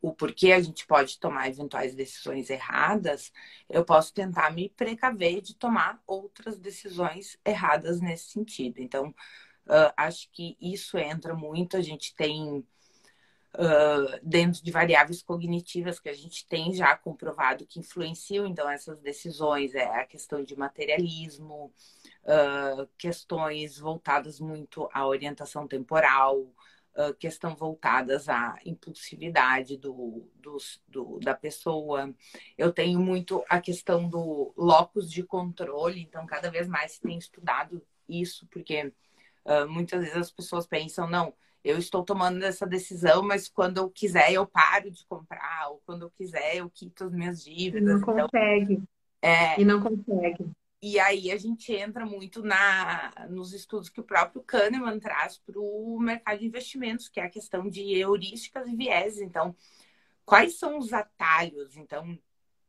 o porquê a gente pode tomar eventuais decisões erradas, eu posso tentar me precaver de tomar outras decisões erradas nesse sentido. Então, uh, acho que isso entra muito. A gente tem uh, dentro de variáveis cognitivas que a gente tem já comprovado que influenciam então essas decisões é a questão de materialismo, uh, questões voltadas muito à orientação temporal, uh, questão voltadas à impulsividade do, do, do, da pessoa. Eu tenho muito a questão do locus de controle, então cada vez mais se tem estudado isso, porque muitas vezes as pessoas pensam, não, eu estou tomando essa decisão, mas quando eu quiser eu paro de comprar, ou quando eu quiser eu quito as minhas dívidas. E não então, consegue. É... E não consegue. E aí a gente entra muito na, nos estudos que o próprio Kahneman traz para o mercado de investimentos, que é a questão de heurísticas e vieses. Então, quais são os atalhos? Então,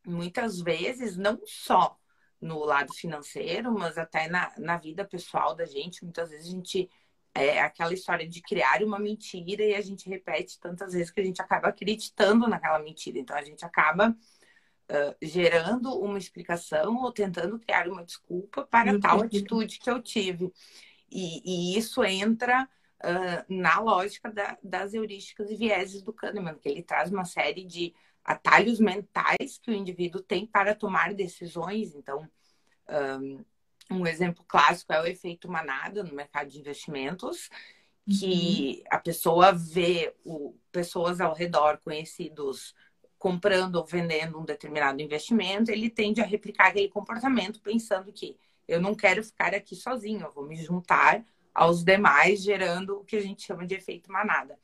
muitas vezes, não só no lado financeiro, mas até na, na vida pessoal da gente. Muitas vezes a gente é aquela história de criar uma mentira e a gente repete tantas vezes que a gente acaba acreditando naquela mentira. Então a gente acaba uh, gerando uma explicação ou tentando criar uma desculpa para uhum. tal atitude que eu tive. E, e isso entra uh, na lógica da, das heurísticas e vieses do Kahneman, que ele traz uma série de atalhos mentais que o indivíduo tem para tomar decisões. Então, um, um exemplo clássico é o efeito manada no mercado de investimentos, que uhum. a pessoa vê o, pessoas ao redor conhecidos comprando ou vendendo um determinado investimento, ele tende a replicar aquele comportamento pensando que eu não quero ficar aqui sozinho, eu vou me juntar aos demais, gerando o que a gente chama de efeito manada.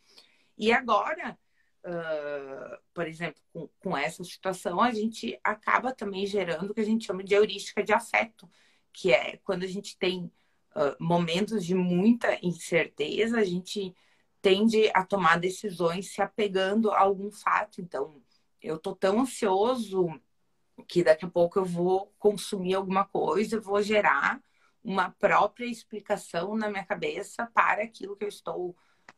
E agora, uh, por exemplo, com, com, essa situação, a gente acaba também gerando o que a gente chama de heurística de afeto, que é quando a gente tem uh, momentos de muita incerteza, a gente tende a tomar decisões se apegando a algum fato. Então, eu tô tão ansioso que daqui a pouco eu vou consumir alguma coisa, eu vou gerar uma própria explicação na minha cabeça para aquilo que eu estou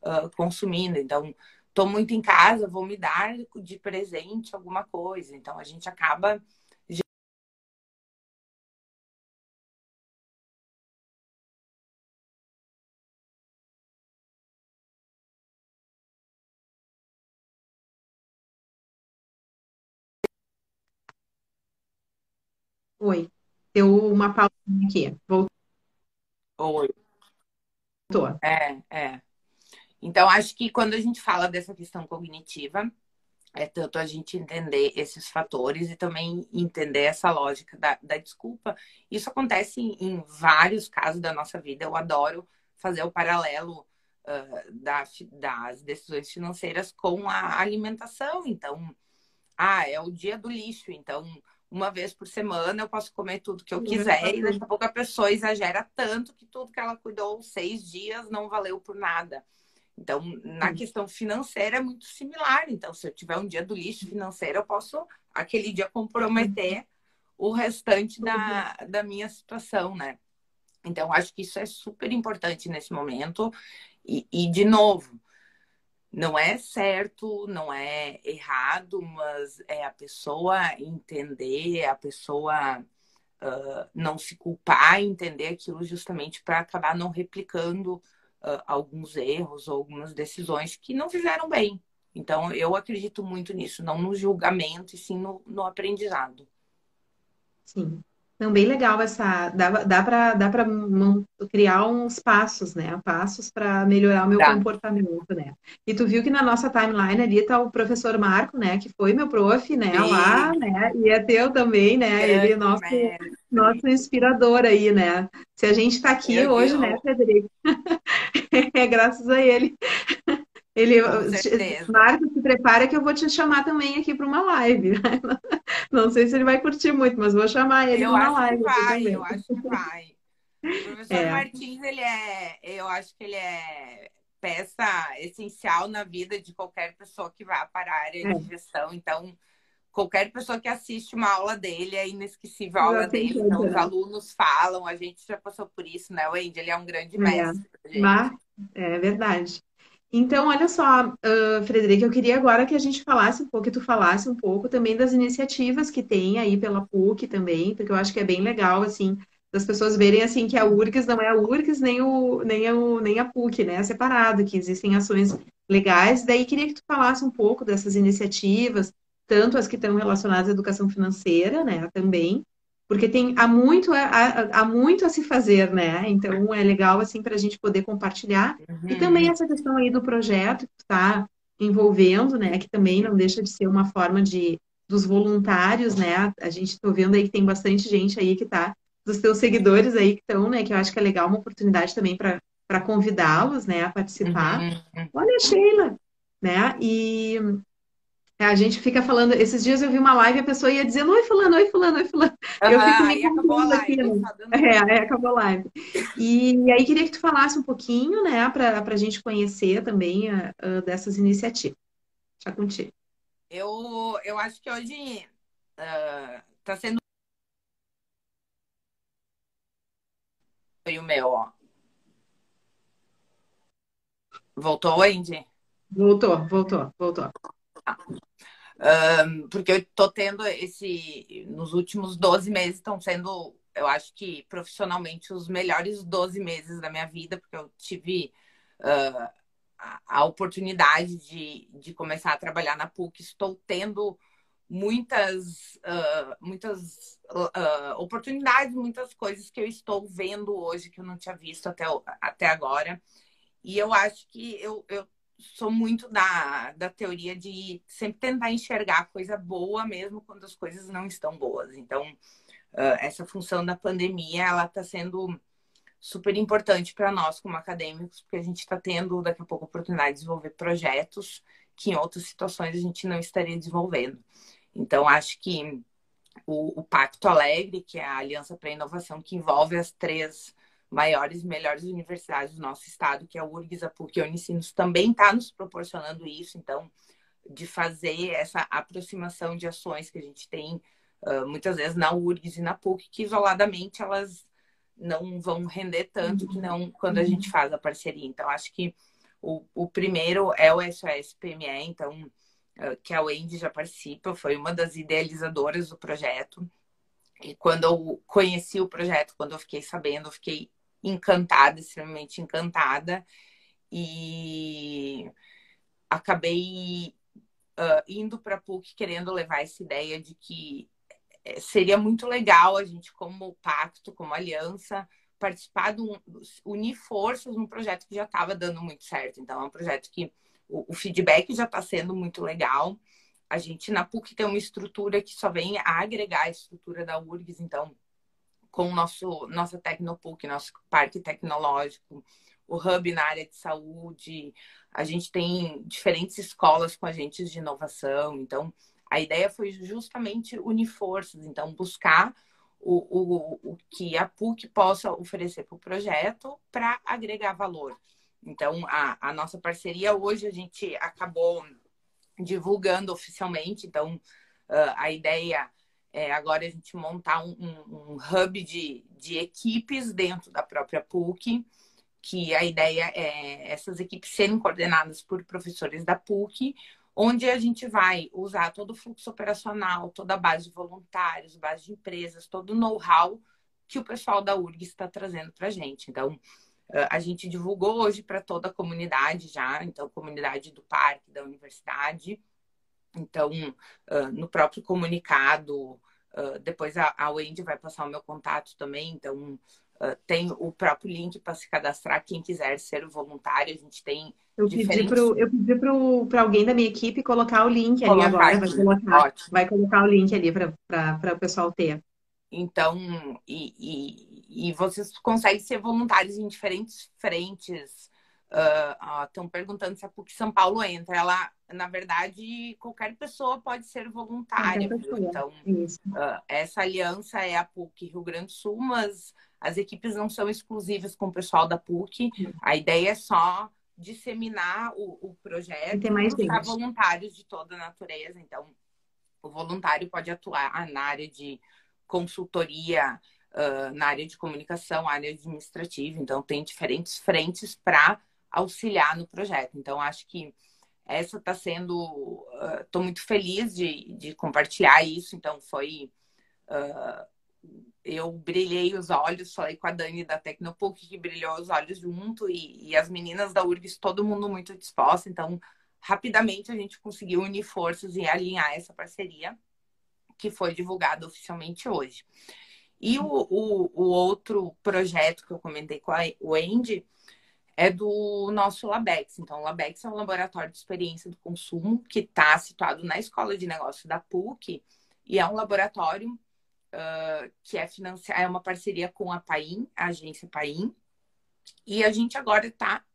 uh, consumindo. Então, estou muito em casa, vou me dar de presente alguma coisa. Então, a gente acaba Oi. Deu uma pausa aqui. Voltou. Oi. É, é. Então, acho que quando a gente fala dessa questão cognitiva, é tanto a gente entender esses fatores e também entender essa lógica da, da desculpa. Isso acontece em, em, vários casos da nossa vida. Eu adoro fazer o paralelo uh, da, das decisões financeiras com a alimentação. Então, ah, é o dia do lixo. Então, uma vez por semana eu posso comer tudo que eu quiser e daqui a pouco a pessoa exagera tanto que tudo que ela cuidou seis dias não valeu por nada. Então, na questão financeira é muito similar. Então, se eu tiver um dia do lixo financeiro, eu posso aquele dia comprometer o restante da, da minha situação, né? Então, acho que isso é super importante nesse momento. E, e de novo, não é certo, não é errado, mas é a pessoa entender, a pessoa uh, não se culpar, entender aquilo justamente para acabar não replicando uh, alguns erros ou algumas decisões que não fizeram bem. Então, eu acredito muito nisso, não no julgamento, e sim no, no aprendizado. Sim. Não, bem legal essa. Dá, dá para dá criar uns passos, né? Passos para melhorar o meu tá. comportamento, né? E tu viu que na nossa timeline ali tá o professor Marco, né? Que foi meu prof, né? Sim. Lá, né? E é teu também, né? Ele é nosso, nosso inspirador aí, né? Se a gente está aqui hoje, né, Frederico? é graças a ele. Ele, Marco, se prepara que eu vou te chamar também aqui para uma live. Não sei se ele vai curtir muito, mas vou chamar ele para uma live. Vai, eu acho que vai. O professor é. Martins, ele é, eu acho que ele é peça essencial na vida de qualquer pessoa que vá para a área é. de gestão. Então, qualquer pessoa que assiste uma aula dele é inesquecível a aula dele. Então, os alunos falam, a gente já passou por isso, né, Wendy? Ele é um grande é. mestre. É, é verdade. Então, olha só, uh, Frederica, eu queria agora que a gente falasse um pouco, que tu falasse um pouco também das iniciativas que tem aí pela PUC também, porque eu acho que é bem legal, assim, das pessoas verem, assim, que a URGS não é a URGS nem, o, nem, o, nem a PUC, né, é separado, que existem ações legais. Daí, queria que tu falasse um pouco dessas iniciativas, tanto as que estão relacionadas à educação financeira, né, também, porque tem há muito há, há, muito a se fazer, né? Então é legal assim para a gente poder compartilhar uhum. e também essa questão aí do projeto que está envolvendo, né? Que também não deixa de ser uma forma de dos voluntários, né? A gente está vendo aí que tem bastante gente aí que está dos teus seguidores aí que estão, né? Que eu acho que é legal uma oportunidade também para para convidá-los, né, a participar. Uhum. Olha, Sheila, né? E a gente fica falando, esses dias eu vi uma live e a pessoa ia dizendo, oi fulano, oi fulano, oi fulano. Uhum, eu fico me acabou aqui, né? É, aí acabou a live. E, aí queria que tu falasse um pouquinho, né, para a gente conhecer também dessas iniciativas. Já contigo. Eu, eu acho que hoje está uh, sendo foi o meu, ó. Voltou, Andy? Voltou, voltou, voltou. Um, porque eu tô tendo esse. Nos últimos 12 meses estão sendo, eu acho que profissionalmente, os melhores 12 meses da minha vida, porque eu tive uh, a, a, oportunidade de, de começar a trabalhar na PUC. Estou tendo muitas, uh, muitas uh, oportunidades, muitas coisas que eu estou vendo hoje que eu não tinha visto até, até agora. E eu acho que eu, eu sou muito da, da teoria de sempre tentar enxergar coisa boa mesmo quando as coisas não estão boas. Então, uh, essa função da pandemia, ela está sendo super importante para nós como acadêmicos, porque a gente está tendo daqui a pouco a oportunidade de desenvolver projetos que em outras situações a gente não estaria desenvolvendo. Então, acho que o, o Pacto Alegre, que é a Aliança para a Inovação, que envolve as três maiores e melhores universidades do nosso estado, que é o URGS, a PUC e a Unicinos, também está nos proporcionando isso. Então, de fazer essa aproximação de ações que a gente tem uh, muitas vezes na URGS e na PUC, que isoladamente elas não vão render tanto que não quando a uhum. gente faz a parceria. Então, acho que o, o primeiro é o SOS PME, então, uh, que a Wendy já participa, foi uma das idealizadoras do projeto. E quando eu conheci o projeto, quando eu fiquei sabendo, eu fiquei encantada, extremamente encantada. E acabei uh, indo para a PUC querendo levar essa ideia de que eh, seria muito legal a gente, como pacto, como aliança, participar de um, unir forças num projeto que já estava dando muito certo. Então, é um projeto que o, o feedback já está sendo muito legal. A gente na PUC tem uma estrutura que só vem a agregar a estrutura da URGS, então com o nosso nossa Tecnopuc, nosso parque tecnológico, o hub na área de saúde. A gente tem diferentes escolas com agentes de inovação. Então, a ideia foi justamente unir forças, então buscar o, o, o que a PUC possa oferecer para o projeto para agregar valor. Então, a, a nossa parceria hoje a gente acabou divulgando oficialmente. Então, uh, a ideia é, agora a gente montar um, um, um hub de, de equipes dentro da própria PUC, que a ideia é essas equipes serem coordenadas por professores da PUC, onde a gente vai usar todo o fluxo operacional, toda a base de voluntários, base de empresas, todo o know-how que o pessoal da URG está trazendo para a gente. Então, a gente divulgou hoje para toda a comunidade já, então, comunidade do parque, da universidade. Então, no próprio comunicado, Uh, depois a, a Wendy vai passar o meu contato também, então uh, tem o próprio link para se cadastrar quem quiser ser voluntário. A gente tem. Eu diferentes... pedi para alguém da minha equipe colocar o link ali colocar agora. Vai colocar, vai colocar, o link ali para o pessoal ter. Então, e, e, e vocês conseguem ser voluntários em diferentes frentes Estão uh, uh, perguntando se a PUC São Paulo entra. Ela, na verdade, qualquer pessoa pode ser voluntária. Então, uh, essa aliança é a PUC Rio Grande do Sul, mas as equipes não são exclusivas com o pessoal da PUC. A ideia é só disseminar o, o projeto para voluntários de toda a natureza. Então, o voluntário pode atuar na área de consultoria, na área de comunicação, área administrativa. Então, tem diferentes frentes para auxiliar no projeto. Então, acho que essa está sendo. Estou uh, muito feliz de, de compartilhar isso. Então, foi. Uh, eu brilhei os olhos, falei com a Dani da Tecnopuc, que brilhou os olhos junto, e, e as meninas da URGS, todo mundo muito disposto. Então, rapidamente a gente conseguiu unir forças e alinhar essa parceria, que foi divulgada oficialmente hoje. E o, o, o outro projeto que eu comentei com a Wendy é do nosso Labex. Então, o Labex é um laboratório de experiência do consumo que está situado na Escola de Negócios da PUC e é um laboratório uh, que é financiado, é uma parceria com a Paim, a agência Paim, e a gente agora está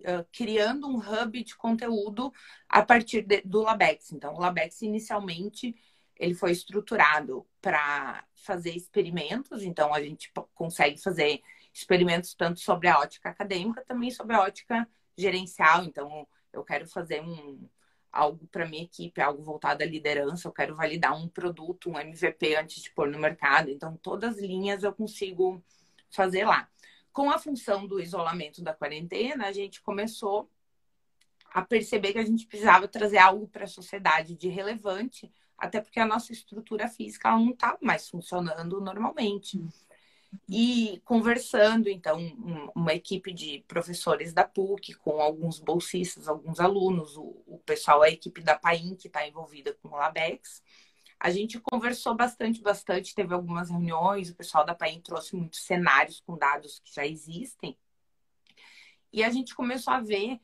uh, criando um hub de conteúdo a partir de, do Labex. Então, o Labex inicialmente ele foi estruturado para fazer experimentos, então a gente consegue fazer experimentos tanto sobre a ótica acadêmica, também sobre a ótica gerencial. Então, eu quero fazer um algo para minha equipe, algo voltado à liderança, eu quero validar um produto, um MVP antes de pôr no mercado. Então, todas as linhas eu consigo fazer lá. com a função do isolamento da quarentena, a gente começou a perceber que a gente precisava trazer algo para a sociedade de relevante, até porque a nossa estrutura física não está mais funcionando normalmente. E conversando, então, uma equipe de professores da PUC, com alguns bolsistas, alguns alunos, o, o pessoal, a equipe da PAIN, que está envolvida com o LABEX, a gente conversou bastante, bastante, teve algumas reuniões, o pessoal da PAIN trouxe muitos cenários com dados que já existem. E a gente começou a ver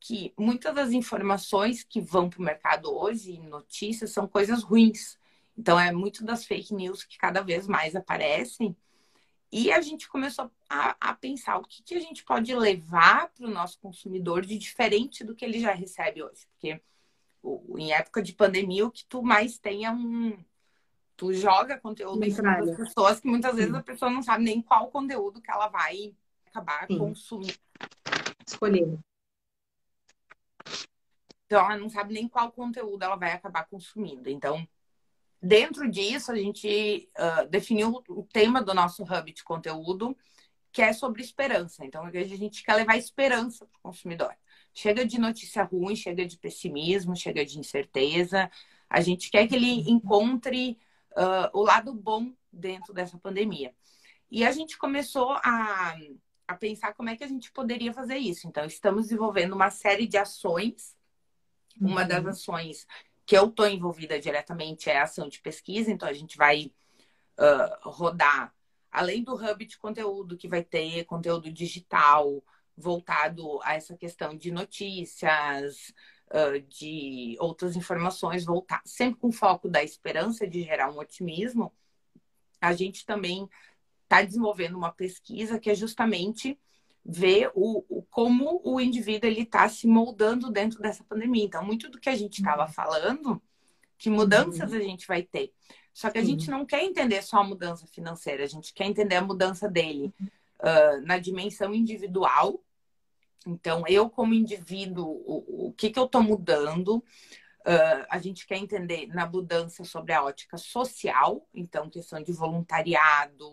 que muitas das informações que vão para o mercado hoje, notícias, são coisas ruins. Então, é muito das fake news que cada vez mais aparecem. E a gente começou a, a pensar o que, que a gente pode levar para o nosso consumidor de diferente do que ele já recebe hoje. Porque em época de pandemia, o que tu mais tem é um. Tu joga conteúdo em cima das pessoas que muitas vezes Sim. a pessoa não sabe nem qual conteúdo que ela vai acabar Sim. consumindo. Escolhendo. Então, ela não sabe nem qual conteúdo ela vai acabar consumindo. Então, dentro disso, a gente uh, definiu o tema do nosso hub de conteúdo, que é sobre esperança. Então, a gente quer levar esperança para o consumidor. Chega de notícia ruim, chega de pessimismo, chega de incerteza. A gente quer que ele encontre uh, o lado bom dentro dessa pandemia. E a gente começou a, a pensar como é que a gente poderia fazer isso. Então, estamos desenvolvendo uma série de ações uma das uhum. ações que eu estou envolvida diretamente é a ação de pesquisa, então a gente vai uh, rodar, além do hub de conteúdo, que vai ter conteúdo digital voltado a essa questão de notícias, uh, de outras informações, voltar sempre com foco da esperança de gerar um otimismo, a gente também está desenvolvendo uma pesquisa que é justamente ver o, o como o indivíduo ele está se moldando dentro dessa pandemia. Então, muito do que a gente estava uhum. falando, que mudanças uhum. a gente vai ter. Só que a Sim. gente não quer entender só a mudança financeira, a gente quer entender a mudança dele uh, na dimensão individual. Então, eu como indivíduo, o, o que, que eu estou mudando? Uh, a gente quer entender na mudança sobre a ótica social, então, questão de voluntariado,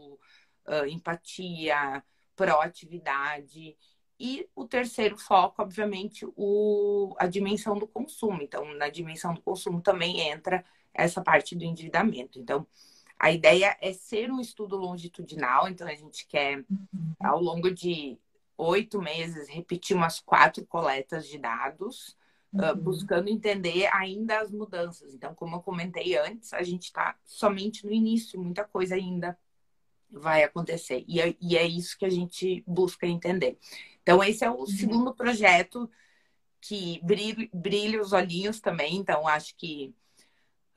uh, empatia, proatividade. E o terceiro foco, obviamente, o, a dimensão do consumo. Então, na dimensão do consumo também entra essa parte do endividamento. Então, a ideia é ser um estudo longitudinal, então a gente quer, uhum. ao longo de oito meses, repetir umas quatro coletas de dados, uhum. uh, buscando entender ainda as mudanças. Então, como eu comentei antes, a gente está somente no início, muita coisa ainda vai acontecer. E é, e é isso que a gente busca entender. Então, esse é o uhum. segundo projeto que brilha, brilha os olhinhos também. Então, acho que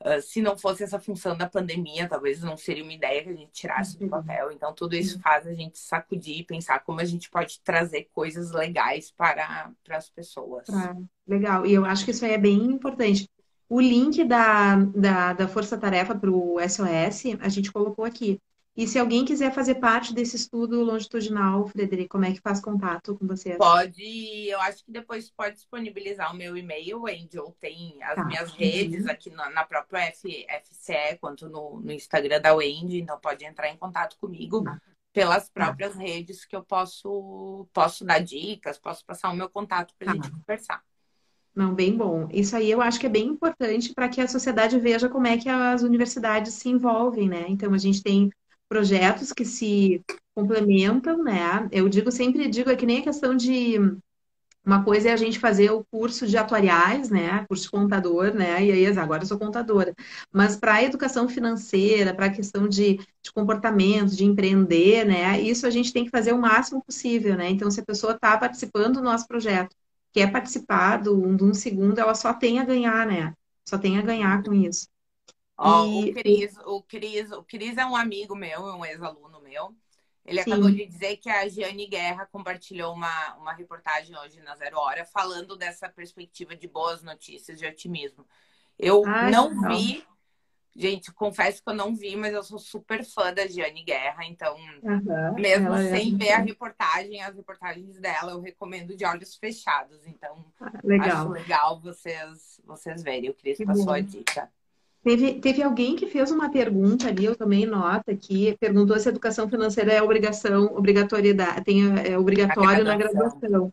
uh, se não fosse essa função da pandemia, talvez não seria uma ideia que a gente tirasse do uhum. papel. Então, tudo isso uhum. faz a gente sacudir e pensar como a gente pode trazer coisas legais para, para as pessoas. Ah, legal. E eu acho que isso aí é bem importante. O link da, da, da Força Tarefa para o SOS, a gente colocou aqui. E se alguém quiser fazer parte desse estudo longitudinal, Frederico, como é que faz contato com você? Pode, eu acho que depois pode disponibilizar o meu e-mail, Angel tem as tá. minhas redes uhum. aqui na, na própria F, FCE, quanto no, no Instagram da Wendy, então pode entrar em contato comigo tá. pelas tá. próprias tá. redes que eu posso, posso dar dicas, posso passar o meu contato para a tá. gente conversar. Não, bem bom. Isso aí eu acho que é bem importante para que a sociedade veja como é que as universidades se envolvem, né? Então a gente tem projetos que se complementam, né? Eu digo sempre, digo, é que nem a questão de uma coisa é a gente fazer o curso de atuariais, né? Curso de contador, né? E aí, agora eu sou contadora. Mas para a educação financeira, para a questão de, de comportamento, de empreender, né? Isso a gente tem que fazer o máximo possível, né? Então, se a pessoa está participando do nosso projeto, quer participar do, de um segundo, ela só tem a ganhar, né? Só tem a ganhar com isso. Ó, e... o, Cris, o, Cris, o Cris é um amigo meu, é um ex-aluno meu. Ele Sim. acabou de dizer que a Giane Guerra compartilhou uma, uma reportagem hoje na Zero Hora falando dessa perspectiva de boas notícias, de otimismo. Eu Ai, não, não vi, gente, confesso que eu não vi, mas eu sou super fã da Giane Guerra, então, uhum, mesmo sem é ver a reportagem, as reportagens dela, eu recomendo de olhos fechados. Então, ah, legal. acho legal vocês, vocês verem. O Cris passou bom. a dica. Teve, teve alguém que fez uma pergunta ali, eu tomei nota aqui, perguntou se a educação financeira é obrigação, obrigatoriedade, tem, é obrigatório na graduação.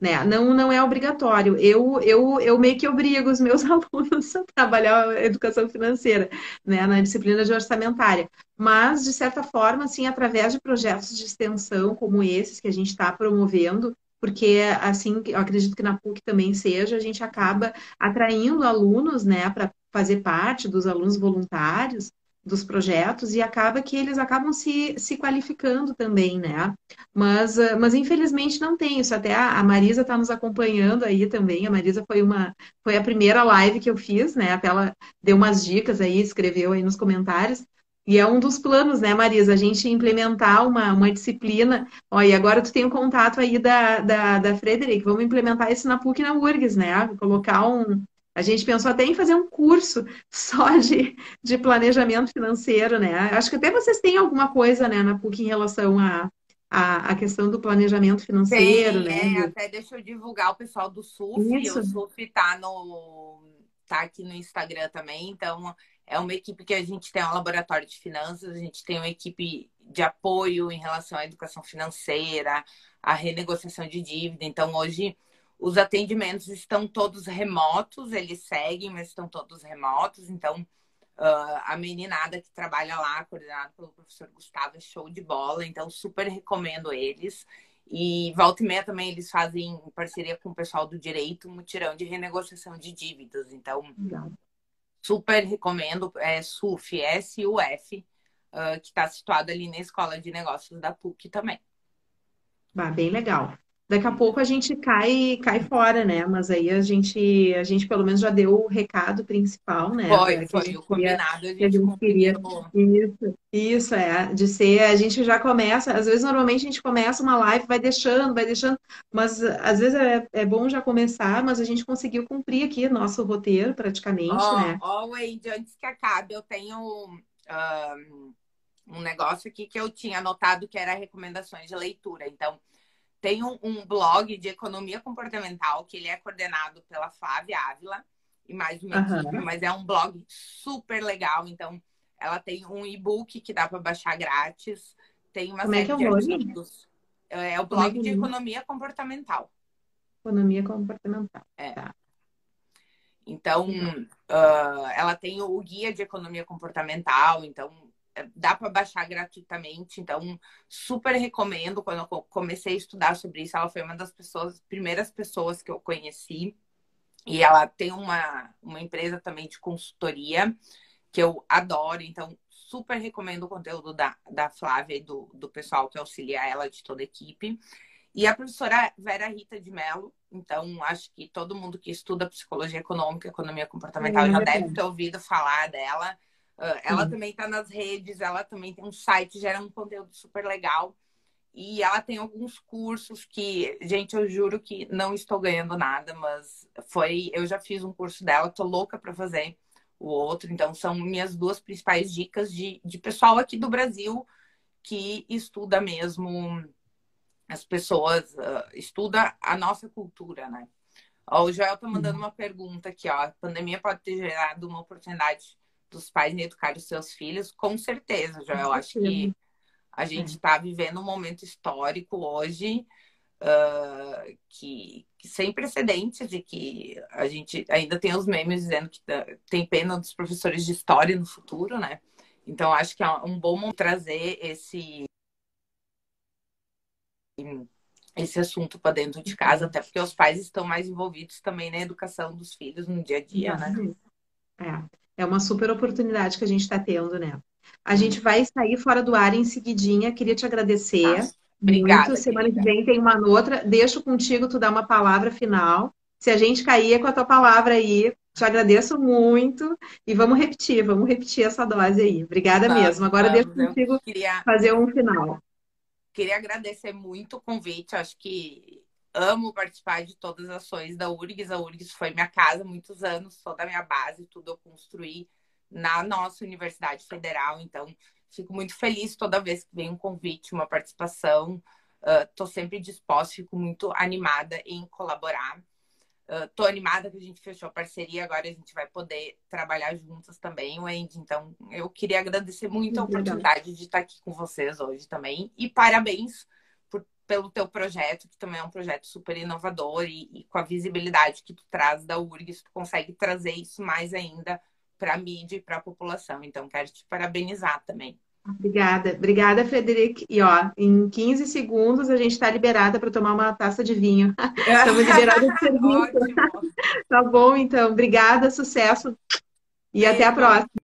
Né? Não, não é obrigatório. Eu, eu, eu meio que obrigo os meus alunos a trabalhar a educação financeira, né? na disciplina de orçamentária. Mas, de certa forma, assim, através de projetos de extensão como esses que a gente está promovendo, porque assim, eu acredito que na PUC também seja, a gente acaba atraindo alunos, né, para fazer parte dos alunos voluntários dos projetos e acaba que eles acabam se, se qualificando também, né? Mas, ah, mas infelizmente não tem isso. Até a Marisa está nos acompanhando aí também. A Marisa foi uma foi a primeira live que eu fiz, né? Até ela deu umas dicas aí, escreveu aí nos comentários. E é um dos planos, né, Marisa? A gente implementar uma, uma disciplina. Ó, e agora tu tem o um contato aí da, da, da Frederic. Vamos implementar isso na PUC e na URGS, né? Colocar um, a gente pensou até em fazer um curso só de, de planejamento financeiro, né? Acho que até vocês têm alguma coisa, né, na PUC em relação a, a, a questão do planejamento financeiro, Tem, né? É, até deixa eu divulgar o pessoal do SUF. Isso. O SUF tá no tá aqui no Instagram também, então é uma equipe que a gente tem um laboratório de finanças, a gente tem uma equipe de apoio em relação à educação financeira, à renegociação de dívida. Então, hoje os atendimentos estão todos remotos, eles seguem, mas estão todos remotos. Então, uh, a meninada que trabalha lá, coordenada pelo professor Gustavo, é show de bola. Então, super recomendo eles. E volta e meia também eles fazem em parceria com o pessoal do direito um mutirão de renegociação de dívidas. Então, Legal. super recomendo. É SUF, S-U-F, uh, que está situado ali na Escola de Negócios da PUC também. Ah, bem legal daqui a pouco a gente cai cai fora, né? Mas aí a gente a gente pelo menos já deu o recado principal, né? Foi, foi o combinado, a gente, a gente queria isso, isso é de ser a gente já começa, às vezes normalmente a gente começa uma live, vai deixando, vai deixando, mas às vezes é, é bom já começar, mas a gente conseguiu cumprir aqui nosso roteiro praticamente, oh, né? Ó, oh, Wade, antes que acabe, eu tenho um, um negócio aqui que eu tinha anotado que era recomendações de leitura, então tem um, um, blog de economia comportamental que ele é coordenado pela Flávia Ávila e mais uma uhum. equipe, mas é um blog super legal. Então, ela tem um e-book que dá para baixar grátis. Tem uma Como é série é de artigos. É, é o é blog é de economia comportamental. Economia comportamental. É. Tá. Então, uh, ela tem o guia de economia comportamental. Então, dá para baixar gratuitamente, então super recomendo. Quando eu comecei a estudar sobre isso, ela foi uma das pessoas, primeiras pessoas que eu conheci. E ela tem uma, uma empresa também de consultoria que eu adoro, então super recomendo o conteúdo da, da Flávia e do, do pessoal que auxilia ela, de toda a equipe. E a professora Vera Rita de Mello, então acho que todo mundo que estuda psicologia econômica, economia comportamental é, já deve ter ouvido falar dela. Ela uhum. também está nas redes, ela também tem um site, gera um conteúdo super legal. E ela tem alguns cursos que, gente, eu juro que não estou ganhando nada, mas foi. Eu já fiz um curso dela, tô louca para fazer o outro. Então, são minhas duas principais dicas de, de pessoal aqui do Brasil que estuda mesmo as pessoas, uh, estuda a nossa cultura, né? Ó, o Joel tá mandando uhum. uma pergunta aqui, ó. A pandemia pode ter gerado uma oportunidade dos pais em educar os seus filhos, com certeza, já eu acho que a gente está é. vivendo um momento histórico hoje uh, que, que, sem precedentes e que a gente ainda tem os memes dizendo que tem pena dos professores de história no futuro, né? Então acho que é um bom trazer esse esse assunto para dentro de casa, até porque os pais estão mais envolvidos também na educação dos filhos no dia a dia, né? É. É uma super oportunidade que a gente está tendo, né? A gente vai sair fora do ar em seguidinha. Queria te agradecer. Ah, obrigada. Muito. Semana que vem tem uma outra. Deixo contigo tu dar uma palavra final. Se a gente cair é com a tua palavra aí, te agradeço muito. E vamos repetir, vamos repetir essa dose aí. Obrigada mesmo. Agora deixo contigo queria... fazer um final. Queria agradecer muito o convite. Acho que amo participar de todas as ações da URGS. A URGS foi minha casa há muitos anos, sou da minha base, tudo eu construí na nossa Universidade Federal. Então, fico muito feliz toda vez que vem um convite, uma participação. Estou uh, sempre disposta, fico muito animada em colaborar. Estou uh, animada que a gente fechou a parceria, agora a gente vai poder trabalhar juntas também, Wendy. Então, eu queria agradecer muito a oportunidade de estar aqui com vocês hoje também. E parabéns pelo teu projeto, que também é um projeto super inovador e, e com a visibilidade que tu traz da URGS, tu consegue trazer isso mais ainda para a mídia e para a população. Então, quero te parabenizar também. Obrigada, obrigada, Frederic. E ó, em 15 segundos a gente está liberada para tomar uma taça de vinho. Estamos liberados de serviço. tá bom, então. Obrigada, sucesso. E Beijo. até a próxima.